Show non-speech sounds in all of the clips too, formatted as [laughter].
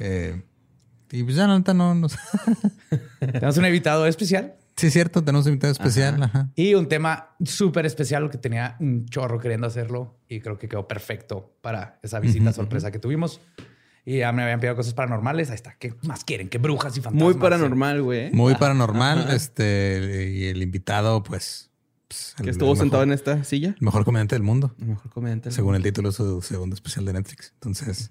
Eh, y pues ya no, no, no. [laughs] Tenemos un invitado especial. Sí, es cierto, tenemos un invitado especial. Ajá. Y un tema súper especial que tenía un chorro queriendo hacerlo y creo que quedó perfecto para esa visita sorpresa que tuvimos. Y ya me habían pedido cosas paranormales. Ahí está. ¿Qué más quieren? ¿Qué brujas y fantasmas? Muy paranormal, güey. Muy paranormal. Este, y el invitado, pues. pues, Que estuvo el sentado mejor- en esta silla. El mejor comediante del mundo, El mejor comediante. según el título de su segundo especial de Netflix. Entonces,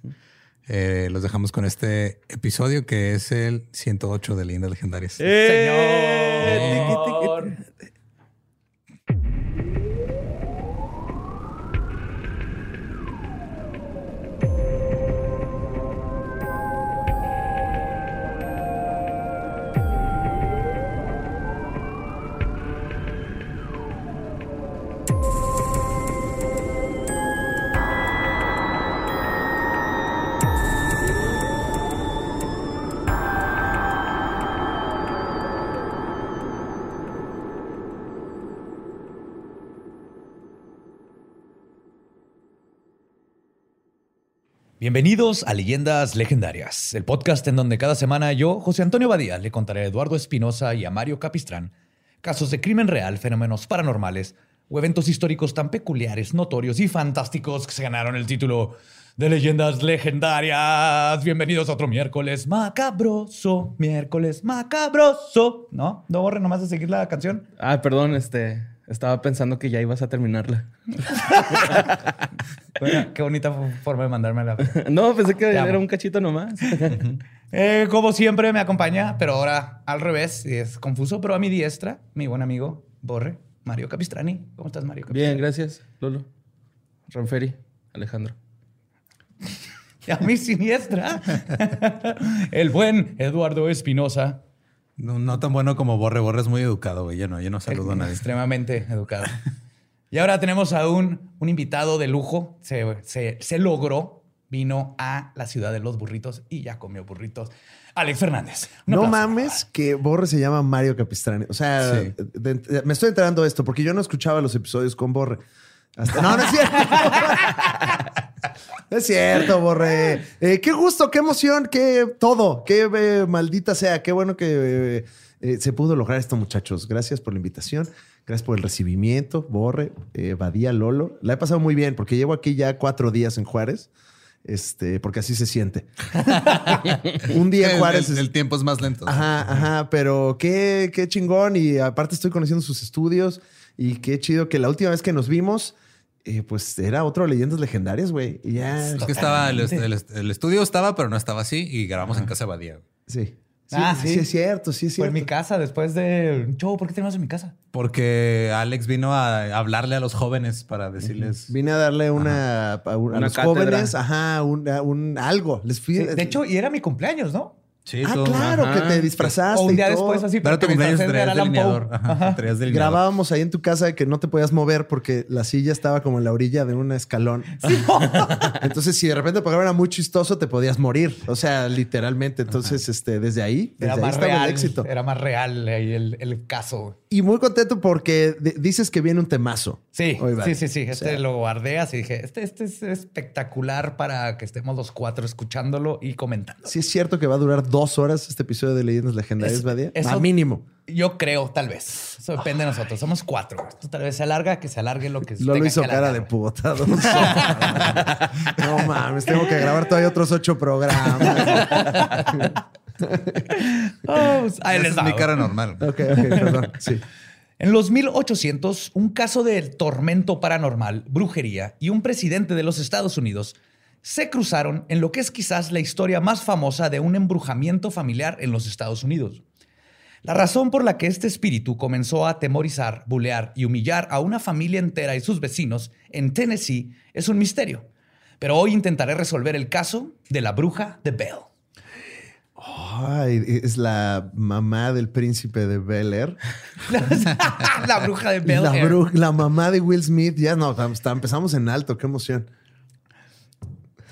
eh, los dejamos con este episodio que es el 108 de Leyendas Legendarias. ¡Eh! Señor. Bienvenidos a Leyendas Legendarias, el podcast en donde cada semana yo, José Antonio Badía, le contaré a Eduardo Espinosa y a Mario Capistrán casos de crimen real, fenómenos paranormales o eventos históricos tan peculiares, notorios y fantásticos que se ganaron el título de Leyendas Legendarias. Bienvenidos a otro miércoles macabroso, miércoles macabroso. ¿No? ¿No borre nomás de seguir la canción? Ah, perdón, este. Estaba pensando que ya ibas a terminarla. [laughs] Bueno, qué bonita forma de mandarme la... [laughs] no, pensé que Te era amo. un cachito nomás. [laughs] Eh, como siempre me acompaña, pero ahora al revés, y es confuso, pero a mi diestra, mi buen amigo Borre, Mario Capistrani. ¿Cómo estás, Mario? Bien, Capistrani? gracias, Lolo. Ranferi, Alejandro. Y [laughs] a mi siniestra, el buen Eduardo Espinosa, No, no tan bueno como Borre. Borre es muy educado, güey. Yo no, yo no saludo a nadie. extremadamente educado. Y ahora tenemos a un, un invitado de lujo. Se, se- se logró, vino a la ciudad de los burritos y ya comió burritos. Alex Fernández. No mames que Borre se llama Mario Capistrani. O sea, Sí. de- de- me estoy enterando de esto porque yo no escuchaba los episodios con Borre. Hasta- [laughs] no, no es cierto. No [laughs] es cierto, Borre. Eh, qué gusto, qué emoción, qué todo. Qué eh, maldita sea. Qué bueno que eh, se pudo lograr esto, muchachos. Gracias por la invitación. Gracias por el recibimiento, Borre, eh, Badía, Lolo. La he pasado muy bien porque llevo aquí ya cuatro días en Juárez. Este, porque así se siente. [laughs] Un día en El- Juárez. el, el tiempo es más lento. Ajá, ajá, pero qué, qué chingón. Y aparte estoy conociendo sus estudios y qué chido que la última vez que nos vimos, eh, pues era otro Leyendas Legendarias, güey. Y ya. Es que estaba, el, estudio estaba, pero no estaba así y grabamos en casa de Badía. Sí. Sí, Ah, sí, sí. es cierto, sí es Fue en cierto. mi casa después de un show. ¿Por qué tenemos en mi casa? Porque Alex vino a hablarle a los jóvenes para decirles. Vine a darle una, a, un- a Una los cátedra. jóvenes, ajá, un, un algo. Les fui. Sí, de hecho, y era mi cumpleaños, ¿no? Sí, ah, claro, ajá. que te disfrazaste. o un y día todo. después, así. Pero tu cumpleaños traías delineador. Ajá, traías delineador. Grabábamos ahí en tu casa que no te podías mover porque la silla estaba como en la orilla de un escalón. [laughs] [laughs] Entonces, si de repente el programa era muy chistoso, te podías morir. O sea, literalmente. Entonces, este, desde ahí, desde Era ahí más real. el éxito. Era más real ahí el, el caso. Y muy contento porque dices que viene un temazo. Sí, Hoy, vale. sí, sí, sí. Este O sea, lo guardé así. Dije, este, este es espectacular para que estemos los cuatro escuchándolo y comentando. Sí es cierto que va a durar dos horas este episodio de Leyendas Legendarias, Badia. A mínimo. Yo creo, tal vez. Eso depende de nosotros. Somos cuatro. Esto tal vez se alarga, que se alargue lo que se Lolo hizo que cara de puta. [laughs] no mames, tengo que grabar todavía otros ocho programas. [laughs] [laughs] Oh, pues, ahí Esa les es mi cara normal. ok, ok, perdón. [laughs] Sí. En los 1800, un caso de tormento paranormal, brujería y un presidente de los Estados Unidos se cruzaron en lo que es quizás la historia más famosa de un embrujamiento familiar en los Estados Unidos. La razón por la que este espíritu comenzó a atemorizar, bulear y humillar a una familia entera y sus vecinos en Tennessee es un misterio. Pero hoy intentaré resolver el caso de la bruja de Bell. Ay, es la mamá del príncipe de Bel Air. [laughs] la bruja de Bell. La, Air. bru- la mamá de Will Smith. Ya no, empezamos en alto. Qué emoción.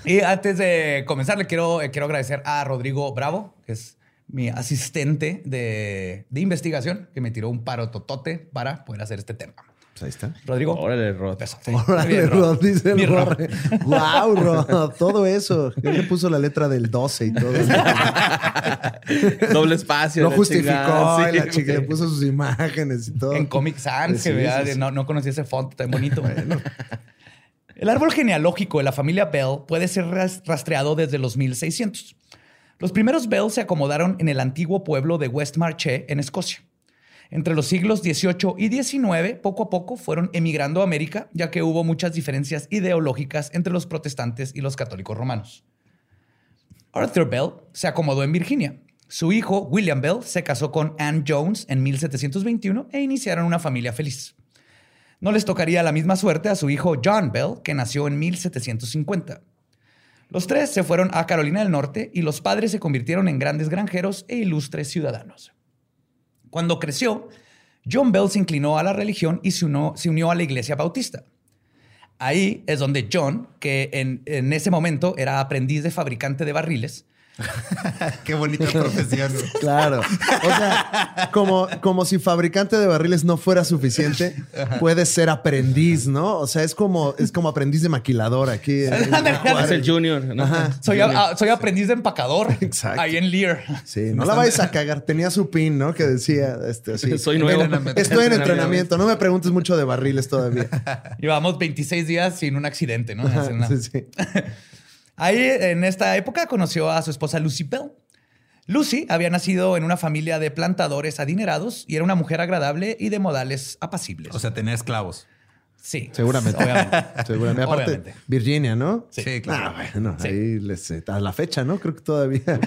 Y antes de comenzar, le quiero, eh, quiero agradecer a Rodrigo Bravo, que es mi asistente de, de investigación, que me tiró un paro totote para poder hacer este tema. Pues ahí está. Rodrigo. Órale, Rod. Sí. Órale, Bien, Rod, dice el Rod. Wow, Rod. Todo eso. Él le puso la letra del 12 y todo. [laughs] Doble espacio. Lo justificó. chingada, y la sí, chica le puso sus imágenes y todo. En Comic Sans, Sí, que vea, sí, sí. No, no conocía ese font tan bonito. El árbol genealógico de la familia Bell puede ser ras- rastreado desde los 1600. Los primeros Bell se acomodaron en el antiguo pueblo de West Marche, en Escocia. Entre los siglos XVIII y XIX, poco a poco fueron emigrando a América, ya que hubo muchas diferencias ideológicas entre los protestantes y los católicos romanos. Arthur Bell se acomodó en Virginia. Su hijo, William Bell, se casó con Anne Jones en 1721 e iniciaron una familia feliz. No les tocaría la misma suerte a su hijo John Bell, que nació en 1750. Los tres se fueron a Carolina del Norte y los padres se convirtieron en grandes granjeros e ilustres ciudadanos. Cuando creció, John Bell se inclinó a la religión y se unió, se unió a la iglesia bautista. Ahí es donde John, que en, en ese momento era aprendiz de fabricante de barriles, [laughs] Qué bonita profesión. [laughs] Claro. O sea, como, como si fabricante de barriles no fuera suficiente, puedes ser aprendiz, ¿no? O sea, es como, es como aprendiz de maquilador aquí. en- en. [laughs] Es el Junior. ¿no? Ajá. soy, a- soy aprendiz de empacador Exacto. ahí en Lear. Sí, no la vayas a cagar. Tenía su pin, ¿no? Que decía, este, así. Soy nuevo. Estoy en entrenamiento. No me preguntes mucho de barriles todavía. Llevamos 26 días sin un accidente, ¿no? Ajá, sí, sí. Ahí, en esta época, conoció a su esposa Lucy Bell. Lucy había nacido en una familia de plantadores adinerados y era una mujer agradable y de modales apacibles. O sea, tenía esclavos. Sí. Seguramente. Obviamente. [laughs] Seguramente. Aparte, Obviamente. Virginia, ¿no? Sí, claro. Ah, bueno, Sí. ahí les, eh, a la fecha, ¿no? Creo que todavía. [laughs]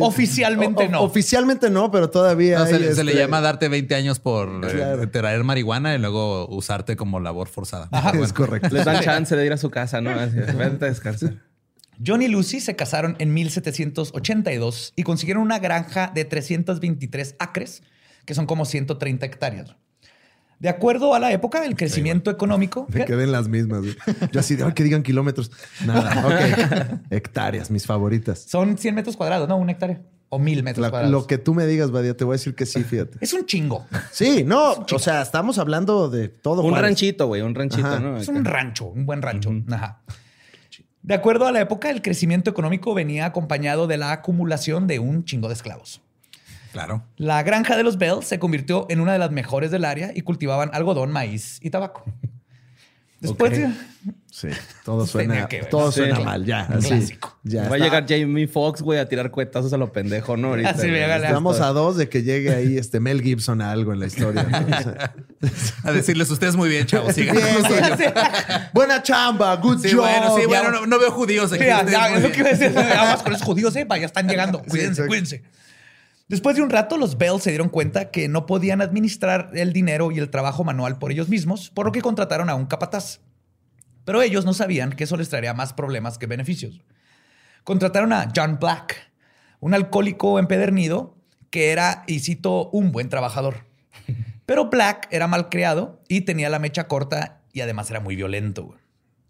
Oficialmente O- no. Oficialmente no, pero todavía. No, se, le este, llama darte 20 años por eh, Claro. traer marihuana y luego usarte como labor forzada. Es correcto. Les dan chance de ir a su casa, ¿no? Así, vete a descansar. John y Lucy se casaron en 1782 y consiguieron una granja de 323 acres, que son como 130 hectáreas. De acuerdo a la época, el crecimiento económico... Me quedé en las mismas. güey. Yo así de "Ay, que digan kilómetros. Nada, [laughs] ok. Hectáreas, mis favoritas. Son 100 metros cuadrados, ¿no? Una hectárea. O mil metros La- cuadrados. lo que tú me digas, Badia, te voy a decir que sí, fíjate. Es un chingo. Sí, no, o sea, estamos hablando de todo. Un Juárez. ranchito, güey, un ranchito, Ajá. ¿no? Es un rancho, un buen rancho. Ajá. De acuerdo a la época, el crecimiento económico venía acompañado de la acumulación de un chingo de esclavos. Claro. La granja de los Bell se convirtió en una de las mejores del área y cultivaban algodón, maíz y tabaco. Después, de- Sí, todo suena, que todo Sí. suena mal, ya. Así, clásico. ya Va a llegar Jamie Foxx, güey, a tirar cuetazos a lo pendejo, ¿no? Ahorita. Véale. Estamos a dos de que llegue ahí este Mel Gibson a algo en la historia. ¿no? O sea, [laughs] A decirles, ustedes muy bien, chavos. Sigan. Buena chamba, good Sí, job. bueno, sí, ya. bueno, no, no veo judíos aquí. Sí, ya, es lo que iba a decir. [laughs] Aguas con esos judíos, eh, ya están llegando. Cuídense, cuídense. Después de un rato, los Bell se dieron cuenta que no podían administrar el dinero y el trabajo manual por ellos mismos, por lo que contrataron a un capataz. Pero ellos no sabían que eso les traería más problemas que beneficios. Contrataron a John Black, un alcohólico empedernido que era, y cito, un buen trabajador. [laughs] Pero Black era malcriado y tenía la mecha corta y además era muy violento.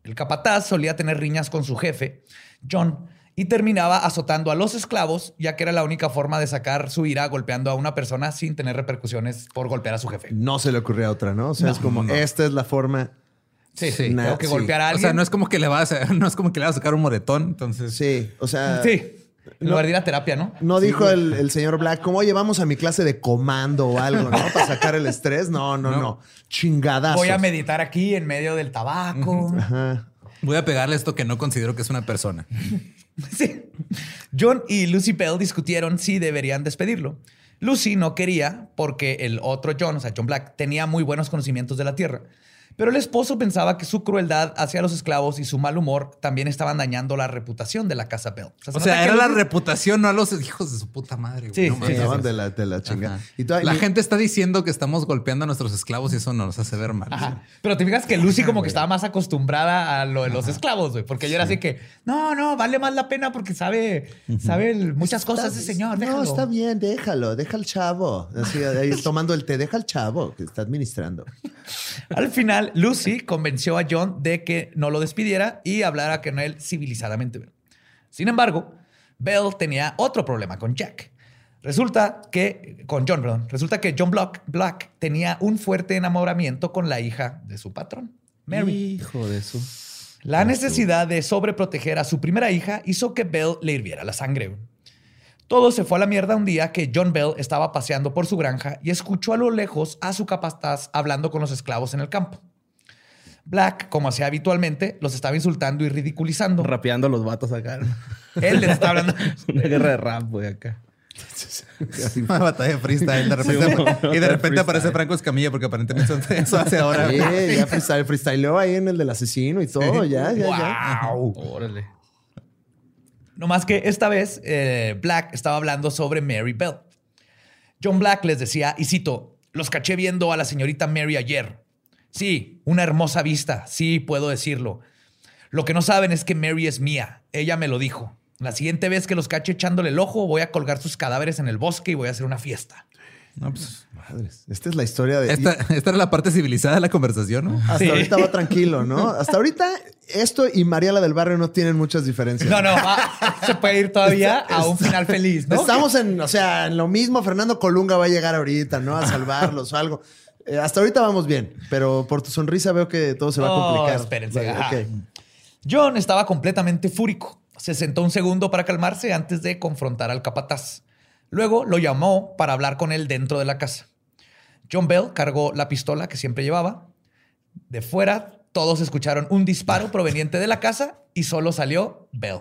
El capataz solía tener riñas con su jefe, John, y terminaba azotando a los esclavos, ya que era la única forma de sacar su ira golpeando a una persona sin tener repercusiones por golpear a su jefe. No se le ocurría otra, ¿no? O sea, es como, esta es la forma. Sí, Sí. sí. Tengo que Sí. golpear a O alguien. sea, no es como que le vas a, [laughs] no es como que le vas a sacar un moretón. Entonces, Sí, o sea, Sí. En lugar de ir a terapia, ¿no? no dijo el, el señor Black, como, oye, vamos a mi clase de comando o algo, ¿no? Para sacar el estrés. No, no, no. Chingadazos. Voy a meditar aquí en medio del tabaco. Ajá. voy a pegarle esto que no considero que es una persona. [laughs] [laughs] Sí. John y Lucy Bell discutieron si deberían despedirlo. Lucy no quería porque el otro John, o sea, John Black, tenía muy buenos conocimientos de la tierra. Pero el esposo pensaba que su crueldad hacia los esclavos y su mal humor también estaban dañando la reputación de la casa Bell. se O sea, que era la reputación, no a los hijos de su puta madre. güey. Sí, No sí, de la, de la chingada. Y toda- La gente está diciendo que estamos golpeando a nuestros esclavos y eso nos hace ver mal. Ajá. Pero te fijas que Lucy como que estaba más acostumbrada a lo de los esclavos, güey. Porque ella era así que, no, no, vale más la pena porque sabe, sabe muchas cosas de señor. No, está bien, déjalo, deja al chavo. Así, ahí tomando el té, deja al chavo que está administrando. Al final, Lucy convenció a John de que no lo despidiera y hablara con él civilizadamente. Sin embargo, Bell tenía otro problema con Jack. Resulta que, con John, perdón, resulta que John Black, Black tenía un fuerte enamoramiento con la hija de su patrón, Mary. Hijo de eso. La necesidad de sobreproteger a su primera hija hizo que Bell le hirviera la sangre. Todo se fue a la mierda un día que John Bell estaba paseando por su granja y escuchó a lo lejos a su capataz hablando con los esclavos en el campo. Black, como hacía habitualmente, los estaba insultando y ridiculizando. Rapeando a los vatos acá. Él les estaba hablando. [laughs] Una guerra de rap, güey, acá. [laughs] Una batalla de freestyle. De repente, Sí, bueno, y de repente aparece Franco Escamilla porque aparentemente eso, [laughs] eso hace ahora. Sí, ya freestyle, freestyleó ahí en el del asesino y todo, ya, ya, ya. ¡Wow! Órale. No más que esta vez eh, Black estaba hablando sobre Mary Bell. John Black les decía, y cito, los caché viendo a la señorita Mary ayer. Sí, una hermosa vista, sí, puedo decirlo. Lo que no saben es que Mary es mía. Ella me lo dijo. La siguiente vez que los cache echándole el ojo, voy a colgar sus cadáveres en el bosque y voy a hacer una fiesta. No, pues, Madres, esta es la historia de... esta, esta era la parte civilizada de la conversación, ¿no? Hasta Sí. ahorita va tranquilo, ¿no? Hasta ahorita esto y María la del barrio no tienen muchas diferencias. No, no, va- se puede ir todavía a un final feliz, ¿no? Estamos en, o sea, en lo mismo. Fernando Colunga va a llegar ahorita, ¿no? A salvarlos o algo. Eh, hasta ahorita vamos bien, pero por tu sonrisa veo que todo se va a Oh, complicar. espérense, Vale, ok. John estaba completamente fúrico. Se sentó un segundo para calmarse antes de confrontar al capataz. Luego lo llamó para hablar con él dentro de la casa. John Bell cargó la pistola que siempre llevaba. De fuera, todos escucharon un disparo [laughs] proveniente de la casa y solo salió Bell.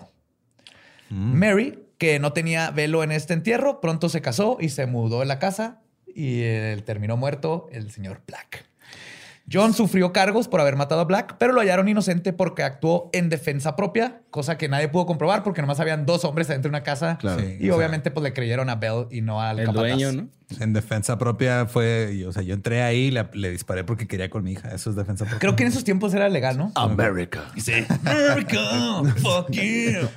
Mary, que no tenía velo en este entierro, pronto se casó y se mudó de la casa y eh, terminó muerto el señor Black. John sufrió cargos por haber matado a Black, pero lo hallaron inocente porque actuó en defensa propia, cosa que nadie pudo comprobar porque nomás habían dos hombres adentro de una casa Claro. Sí, y sea, obviamente pues le creyeron a Bell y no al El capataz. dueño, ¿no? En defensa propia fue, o sea, yo entré ahí y le, le disparé porque quería con mi hija. Eso es defensa propia. Creo que en esos tiempos era legal, ¿no? America. Sí. America, fuck you.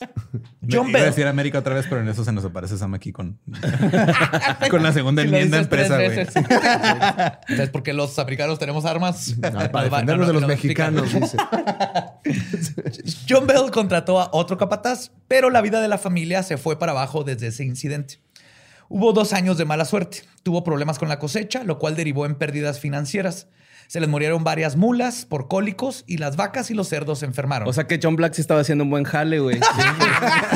[laughs] John Iba a Bell. decir América otra vez, pero en eso se nos aparece Sam aquí con, [laughs] con la segunda enmienda empresa, güey. ¿Sabes por qué los africanos tenemos armas? para Nos va- defendernos no, de no, los no, mexicanos, dice. [laughs] John Bell contrató a otro capataz, pero la vida de la familia se fue para abajo desde ese incidente. Hubo dos años de mala suerte. Tuvo problemas con la cosecha, lo cual derivó en pérdidas financieras. Se les murieron varias mulas por cólicos y las vacas y los cerdos se enfermaron. O sea que John Black sí estaba haciendo un buen jale, güey. [laughs]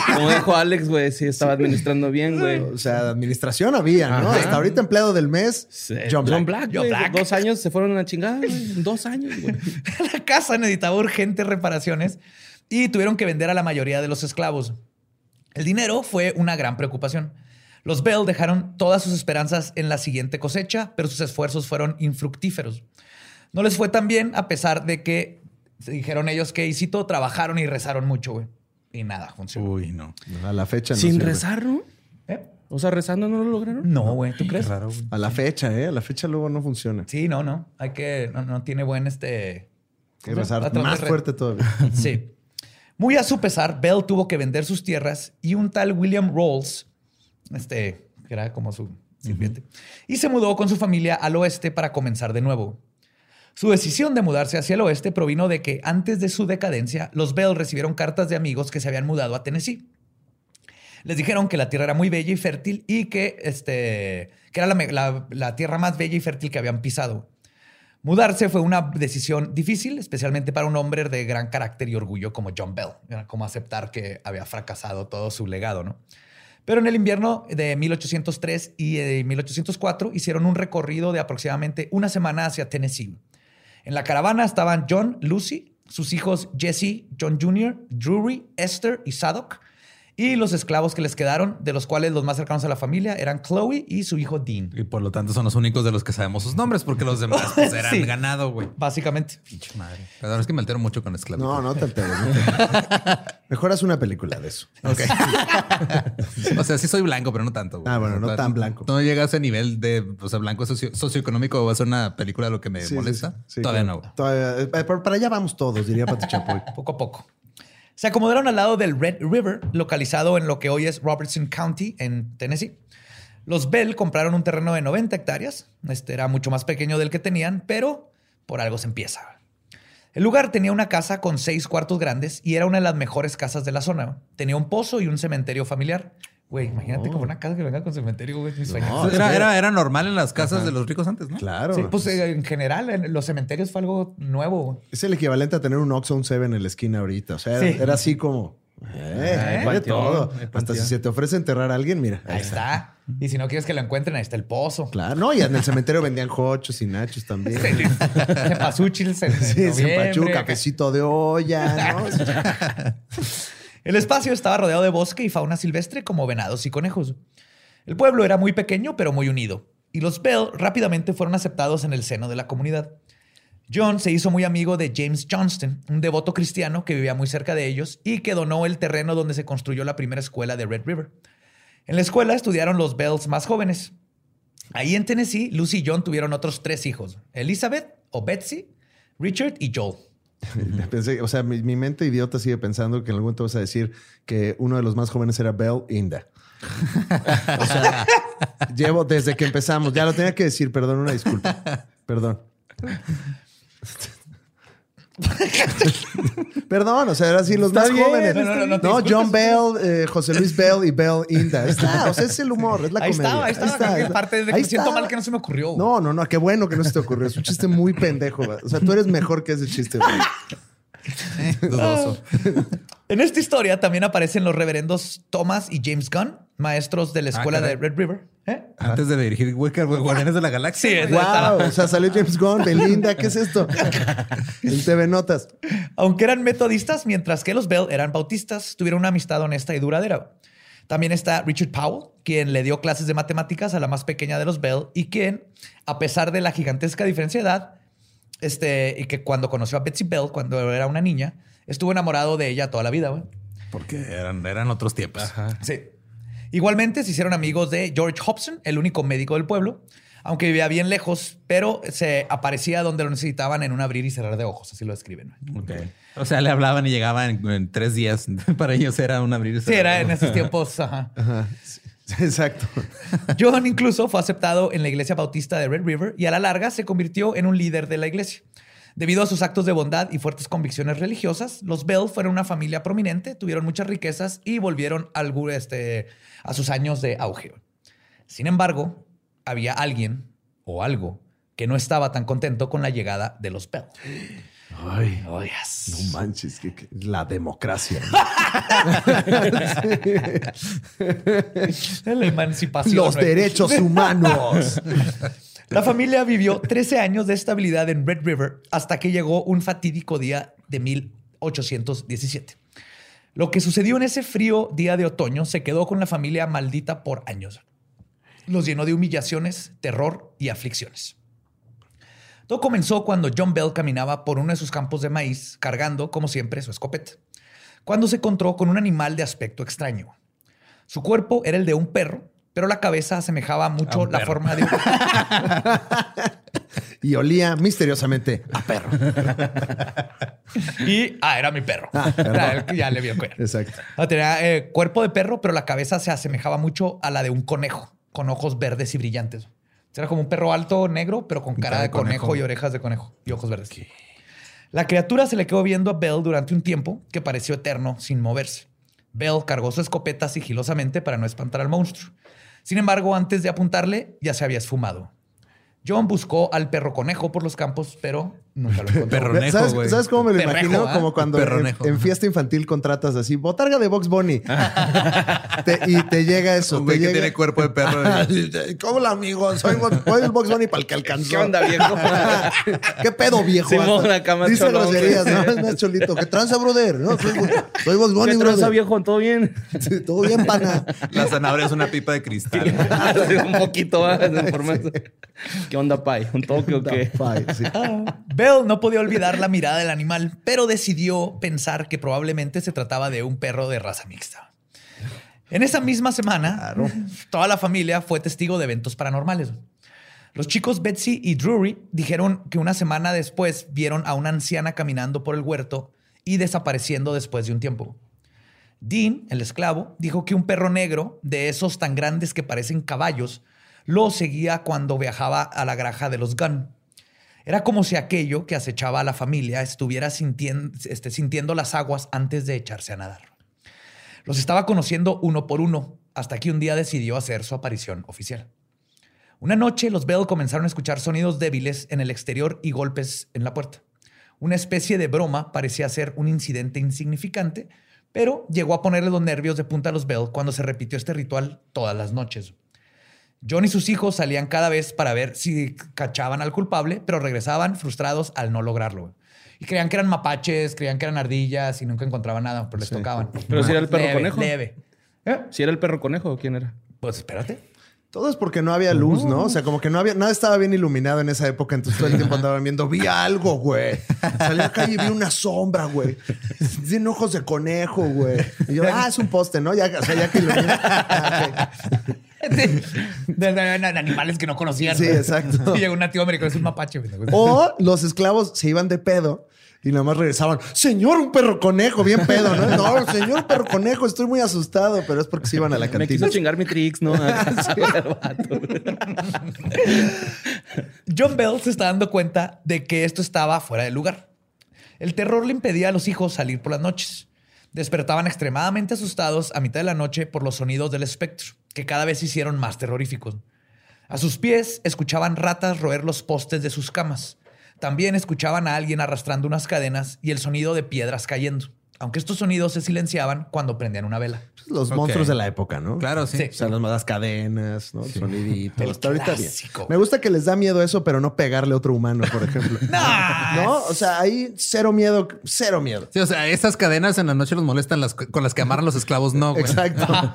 Sí. Como dijo Alex, güey, sí estaba administrando bien, güey. O sea, administración había, ¿no? Ajá. Hasta ahorita empleado del mes, Sí, John Black. Black, John güey. Black. Dos años se fueron a la chingada, güey. Dos años, güey. [laughs] la casa necesitaba urgentes reparaciones y tuvieron que vender a la mayoría de los esclavos. El dinero fue una gran preocupación. Los Bell dejaron todas sus esperanzas en la siguiente cosecha, pero sus esfuerzos fueron infructíferos. No les fue tan bien a pesar de que se dijeron ellos que, y cito, trabajaron y rezaron mucho, güey. Y nada, funcionó. Uy, no. A la fecha no Sin sirve. rezar, ¿no? ¿Eh? O sea, rezando no lo lograron. No, güey, ¿tú Qué crees? raro, güey. A la fecha, ¿eh? A la fecha luego no funciona. Sí, no, no. Hay que, no, no tiene buen este... Hay que rezar más re- fuerte todavía. [laughs] Sí. Muy a su pesar, Bell tuvo que vender sus tierras y un tal William Rolls, este, que era como su sirviente, y se mudó con su familia al oeste para comenzar de nuevo. Su decisión de mudarse hacia el oeste provino de que antes de su decadencia, los Bell recibieron cartas de amigos que se habían mudado a Tennessee. Les dijeron que la tierra era muy bella y fértil y que, este, que era la, tierra más bella y fértil que habían pisado. Mudarse fue una decisión difícil, especialmente para un hombre de gran carácter y orgullo como John Bell. Era como aceptar que había fracasado todo su legado, ¿no? Pero en el invierno de 1803 y de 1804 hicieron un recorrido de aproximadamente una semana hacia Tennessee. En la caravana estaban John, Lucy, sus hijos Jesse, John Jr., Drury, Esther y Sadok, y los esclavos que les quedaron, de los cuales los más cercanos a la familia eran Chloe y su hijo Dean. Y por lo tanto son los únicos de los que sabemos sus nombres, porque los demás pues, [laughs] eran Sí. ganado, güey. Básicamente. Pinche madre. Perdón, es que me altero mucho con esclavitud. No, no te alteres. no te- [laughs] Mejor haz una película de eso. Ok. [laughs] o sea, sí soy blanco, pero no tanto. güey. Ah, bueno, no tan blanco. No llega a ese nivel de, o sea, blanco socio- socioeconómico. Va a ser una película lo que me Sí, molesta. sí. Sí, Todavía claro. no. güey. Todavía- eh, pero para allá vamos todos, diría Pati Chapoy. Poco a poco. Se acomodaron al lado del Red River, localizado en lo que hoy es Robertson County, en Tennessee. Los Bell compraron un terreno de 90 hectáreas. Este era mucho más pequeño del que tenían, pero por algo se empieza. El lugar tenía una casa con seis cuartos grandes y era una de las mejores casas de la zona. Tenía un pozo y un cementerio familiar. Güey, imagínate como una casa que venga con cementerio, güey. No, era, era, era normal en las casas de los ricos antes, ¿no? Claro. Sí, pues eh, en general, en los cementerios fue algo nuevo. Es el equivalente a tener un Oxxo, un Seven en la esquina ahorita. O sea, Sí. era así como... Eh, Ah, panteón, todo. Hasta si se te ofrece enterrar a alguien, mira. Ahí está. Y si no quieres que lo encuentren, ahí está el pozo. Claro, no, y en el cementerio vendían hochos y nachos también. Cepasúchil, en Sí, noviembre, Pachú, acá. cafecito de olla, ¿no? [laughs] [laughs] El espacio estaba rodeado de bosque y fauna silvestre como venados y conejos. El pueblo era muy pequeño pero muy unido, y los Bell rápidamente fueron aceptados en el seno de la comunidad. John se hizo muy amigo de James Johnston, un devoto cristiano que vivía muy cerca de ellos y que donó el terreno donde se construyó la primera escuela de Red River. En la escuela estudiaron los Bells más jóvenes. Ahí en Tennessee, Lucy y John tuvieron otros tres hijos, Elizabeth o Betsy, Richard y Joel. [laughs] Pensé, o sea, mi, mi mente idiota sigue pensando que en algún momento vas a decir que uno de los más jóvenes era Bell Inda. [laughs] O sea, llevo desde que empezamos. Ya lo tenía que decir, perdón, una disculpa. Perdón. [laughs] [laughs] Perdón, o sea, eran así los Está más bien, jóvenes. no, no, no, no. John Bell, eh, José Luis Bell y Bell Inda. [laughs] Está, o sea, es el humor, es la Ahí comedia. estaba, ahí estaba. Creo que parte de que Ahí siento está. mal que no se me ocurrió. No, no, no, qué bueno que no se te ocurrió. Es un chiste muy pendejo. O sea, tú eres mejor que ese chiste. [laughs] [laughs] Dudoso. [laughs] En esta historia también aparecen los reverendos Thomas y James Gunn, maestros de la Ah, escuela de. Red River. ¿Eh? Antes de dirigir Wicker, Guardianes de la Galaxia. Sí, Wow, o sea, salió James Gunn, Belinda, ¿qué es esto? [laughs] El TV Notas. Aunque eran metodistas, mientras que los Bell eran bautistas, tuvieron una amistad honesta y duradera. También está Richard Powell, quien le dio clases de matemáticas a la más pequeña de los Bell y quien, a pesar de la gigantesca diferencia de edad, este, y que cuando conoció a Betsy Bell, cuando era una niña, estuvo enamorado de ella toda la vida. güey. Porque eran, eran otros tiempos. Sí. Igualmente se hicieron amigos de George Hobson, el único médico del pueblo, aunque vivía bien lejos, pero se aparecía donde lo necesitaban en un abrir y cerrar de ojos, así lo describen. Ok. O sea, le hablaban y llegaban en, en tres días. [laughs] Para ellos era un abrir y Sí, cerrar. era en esos tiempos. ajá. Ajá. [laughs] Exacto. John incluso fue aceptado en la iglesia bautista de Red River y a la larga se convirtió en un líder de la iglesia. Debido a sus actos de bondad y fuertes convicciones religiosas, los Bell fueron una familia prominente, tuvieron muchas riquezas y volvieron algo, este, a sus años de auge. Sin embargo, había alguien o algo que no estaba tan contento con la llegada de los Bell. Ay, Oh, yes. no manches, que, que- la democracia. [laughs] La emancipación. Los derechos humanos. La familia vivió 13 años de estabilidad en Red River hasta que llegó un fatídico día de 1817. Lo que sucedió en ese frío día de otoño se quedó con la familia maldita por años. Los llenó de humillaciones, terror y aflicciones. Todo comenzó cuando John Bell caminaba por uno de sus campos de maíz, cargando, como siempre, su escopeta, cuando se encontró con un animal de aspecto extraño. Su cuerpo era el de un perro, pero la cabeza asemejaba mucho la perro. forma de un [laughs] Y olía misteriosamente a perro. [laughs] Y, ah, era mi perro. [laughs] perdón. ya le vio que era. Exacto. Ah, Tenía eh, cuerpo de perro, pero la cabeza se asemejaba mucho a la de un conejo, con ojos verdes y brillantes. Era como un perro alto negro, pero con cara de de conejo, conejo. y orejas de conejo y ojos verdes. La criatura se le quedó viendo a Bell durante un tiempo que pareció eterno sin moverse. Bell cargó su escopeta sigilosamente para no espantar al monstruo. Sin embargo, antes de apuntarle, ya se había esfumado. John buscó al perro conejo por los campos, pero nunca lo encontró. Perronejo, ¿Sabes, güey. ¿Sabes cómo me lo Perrejo, imagino? ¿ah? Como cuando en, fiesta infantil contratas así, botarga de Box Bunny. [laughs] Te- y te llega eso. Un güey te que llega- tiene cuerpo de perro. [laughs] ¿Cómo la amigo? Soy, el Box Bunny para el que alcanzó. ¿Qué onda, viejo? [laughs] ¿Qué pedo, viejo? Simón, acá más Dice cholón, groserías. ¿no? Es más cholito. ¿Qué tranza, brother? No, soy, soy Box Bunny, ¿Qué tranza, brother. viejo? ¿Todo bien? Sí, todo bien, pana. La zanahoria es una pipa de cristal. un poquito más ¿Qué onda, Pai? ¿Un toque o qué? Bye, sí. Bell no podía olvidar la mirada del animal, pero decidió pensar que probablemente se trataba de un perro de raza mixta. En esa misma semana, toda la familia fue testigo de eventos paranormales. Los chicos Betsy y Drury dijeron que una semana después vieron a una anciana caminando por el huerto y desapareciendo después de un tiempo. Dean, el esclavo, dijo que un perro negro, de esos tan grandes que parecen caballos, lo seguía cuando viajaba a la granja de los Gunn. Era como si aquello que acechaba a la familia estuviera sintien- este, sintiendo las aguas antes de echarse a nadar. Los estaba conociendo uno por uno, hasta que un día decidió hacer su aparición oficial. Una noche los Bell comenzaron a escuchar sonidos débiles en el exterior y golpes en la puerta. Una especie de broma parecía ser un incidente insignificante, pero llegó a ponerle los nervios de punta a los Bell cuando se repitió este ritual todas las noches. John y sus hijos salían cada vez para ver si cachaban al culpable, pero regresaban frustrados al no lograrlo. Y creían que eran mapaches, creían que eran ardillas y nunca encontraban nada, pero les tocaban. Pero si era el perro Leve, conejo. Leve. ¿Eh? ¿Si era el perro conejo o quién era? Pues espérate. Todo es porque no había luz, ¿no? O sea, como que no había, nada estaba bien iluminado en esa época, entonces todo el tiempo andaban viendo, vi algo, güey. Salí a la calle y vi una sombra, güey. [laughs] Tiene ojos de conejo, güey. Y yo, ah, es un poste, ¿no? Ya, o sea, ya que ilumina. [laughs] Ok. De, de- de- de animales que no conocían. Sí, exacto. [laughs] Y llegó un nativo americano, es un mapache. O los esclavos se iban de pedo y nada más regresaban, señor, un perro conejo, bien pedo, ¿no? No, señor, un perro conejo, estoy muy asustado, pero es porque se iban a la Me cantina. quiso chingar mi tricks, ¿no? [laughs] [laughs] Sí, el vato. John Bell se está dando cuenta de que esto estaba fuera de lugar. El terror le impedía a los hijos salir por las noches. Despertaban extremadamente asustados a mitad de la noche por los sonidos del espectro, que cada vez se hicieron más terroríficos. A sus pies escuchaban ratas roer los postes de sus camas. También escuchaban a alguien arrastrando unas cadenas y el sonido de piedras cayendo, aunque estos sonidos se silenciaban cuando prendían una vela. Los monstruos de la época, ¿no? Claro, sí. Sí. O sea, las malas cadenas, ¿no? El sonidito. El Hasta ahorita bien. clásico. Me gusta que les da miedo eso, pero no pegarle a otro humano, por ejemplo. [laughs] no, o sea, ahí cero miedo, cero miedo. Sí, o sea, esas cadenas en la noche los molestan las con las que amarran los esclavos, no, güey. Exacto.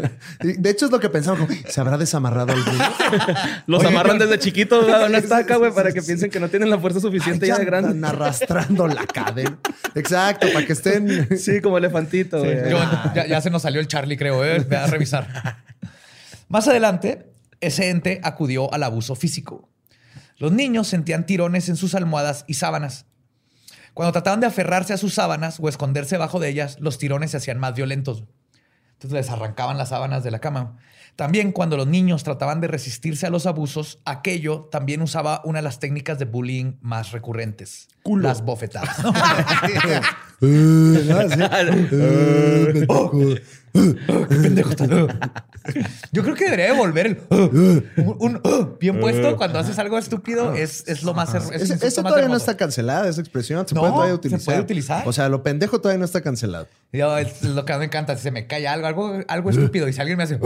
[laughs] De hecho, es lo que pensamos. como, ¿Se habrá desamarrado algún? [laughs] Los Oye, amarran desde chiquitos a una Sí, estaca, sí, güey, sí, para sí, que sí. piensen que no tienen la fuerza suficiente ya de grande. Andan arrastrando la cadena. Exacto, para que estén. [laughs] Sí, como elefantito. Yo- ya, ya se nos salió el Charlie, creo. ¿eh? Ve a revisar. [laughs] Más adelante, ese ente acudió al abuso físico. Los niños sentían tirones en sus almohadas y sábanas. Cuando trataban de aferrarse a sus sábanas o esconderse bajo de ellas, los tirones se hacían más violentos. Entonces les arrancaban las sábanas de la cama. También cuando los niños trataban de resistirse a los abusos, aquello también usaba una de las técnicas de bullying más recurrentes. Las bofetadas. [laughs] Yo creo que debería de volver el un, un, bien puesto cuando haces algo estúpido es, es lo más es ese más todavía no está cancelada, esa expresión. Se No, puede todavía ¿se utilizar. puede utilizar? O sea, lo pendejo todavía no está cancelado. Yo, es lo que me encanta, si se me cae algo, algo, algo estúpido y si alguien me hace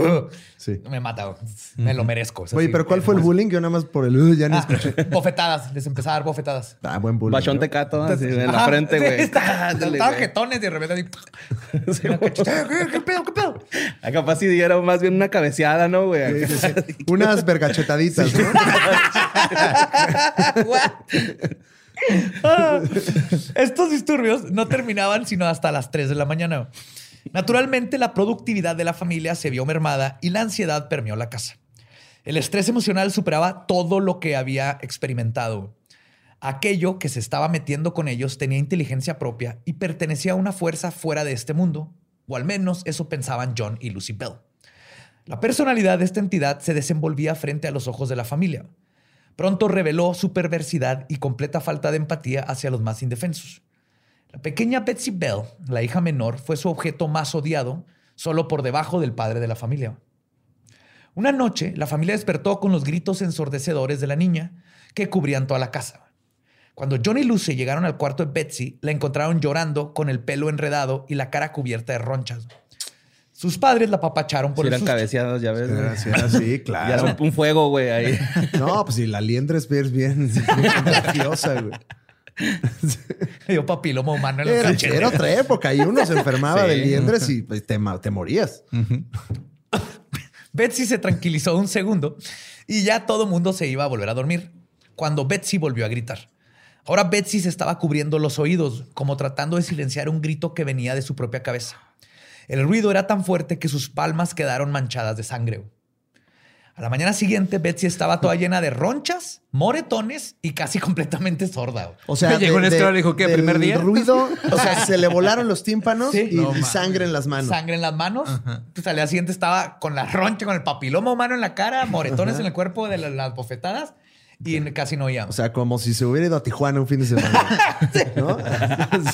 Sí. me mata, me lo merezco. Es Oye, así, pero ¿cuál fue el bullying? Yo nada más por el "Uh", ya ni Ah, escuché. bofetadas, les empezaba a dar bofetadas. Ah, buen bullying. Bachón ¿no? tecato, en la frente, sí, güey. Estaban güey. jetones y de repente así, [laughs] [laughs] ¿qué, qué pedo, qué pedo? Ah, Capaz si era más bien una cabeceada, ¿no, güey? Sí, sí, sí. [laughs] Unas vergachetaditas, ¿no? Ah, Estos disturbios no terminaban sino hasta las 3 de la mañana. Naturalmente, la productividad de la familia se vio mermada y la ansiedad permeó la casa. El estrés emocional superaba todo lo que había experimentado. Aquello que se estaba metiendo con ellos tenía inteligencia propia y pertenecía a una fuerza fuera de este mundo, o al menos eso pensaban John y Lucy Bell. La personalidad de esta entidad se desenvolvía frente a los ojos de la familia. Pronto reveló su perversidad y completa falta de empatía hacia los más indefensos. La pequeña Betsy Bell, la hija menor, fue su objeto más odiado, solo por debajo del padre de la familia. Una noche, la familia despertó con los gritos ensordecedores de la niña que cubrían toda la casa. Cuando John y Lucy llegaron al cuarto de Betsy, la encontraron llorando con el pelo enredado y la cara cubierta de ronchas. Sus padres la papacharon por Si el eran susto. cabeceadas, ya ves. güey. [laughs] Era así, claro. un, un fuego, güey, ahí. [laughs] No, pues si la liendre es [laughs] bien, contagiosa, güey. Dio papiloma humano en los Era, cachetes. era otra época y uno se enfermaba Sí. de liendres y pues, te, morías. Betsy se tranquilizó un segundo y ya todo mundo se iba a volver a dormir. Cuando Betsy volvió a gritar. Ahora Betsy se estaba cubriendo los oídos, como tratando de silenciar un grito que venía de su propia cabeza. El ruido era tan fuerte que sus palmas quedaron manchadas de sangre. A la mañana siguiente, Betsy estaba toda llena de ronchas, moretones y casi [laughs] completamente sorda. O sea, llegó un esclavo y dijo, ¿qué, del primer día? ruido, o sea, [laughs] se le volaron los tímpanos Sí. y, No y sangre en las manos. Sangre en las manos. Pues al día siguiente estaba con la roncha, con el papiloma humano en la cara, moretones en el cuerpo de la- las bofetadas y casi no oíamos. O sea, como si se hubiera ido a Tijuana un fin de semana. [laughs] ¿No?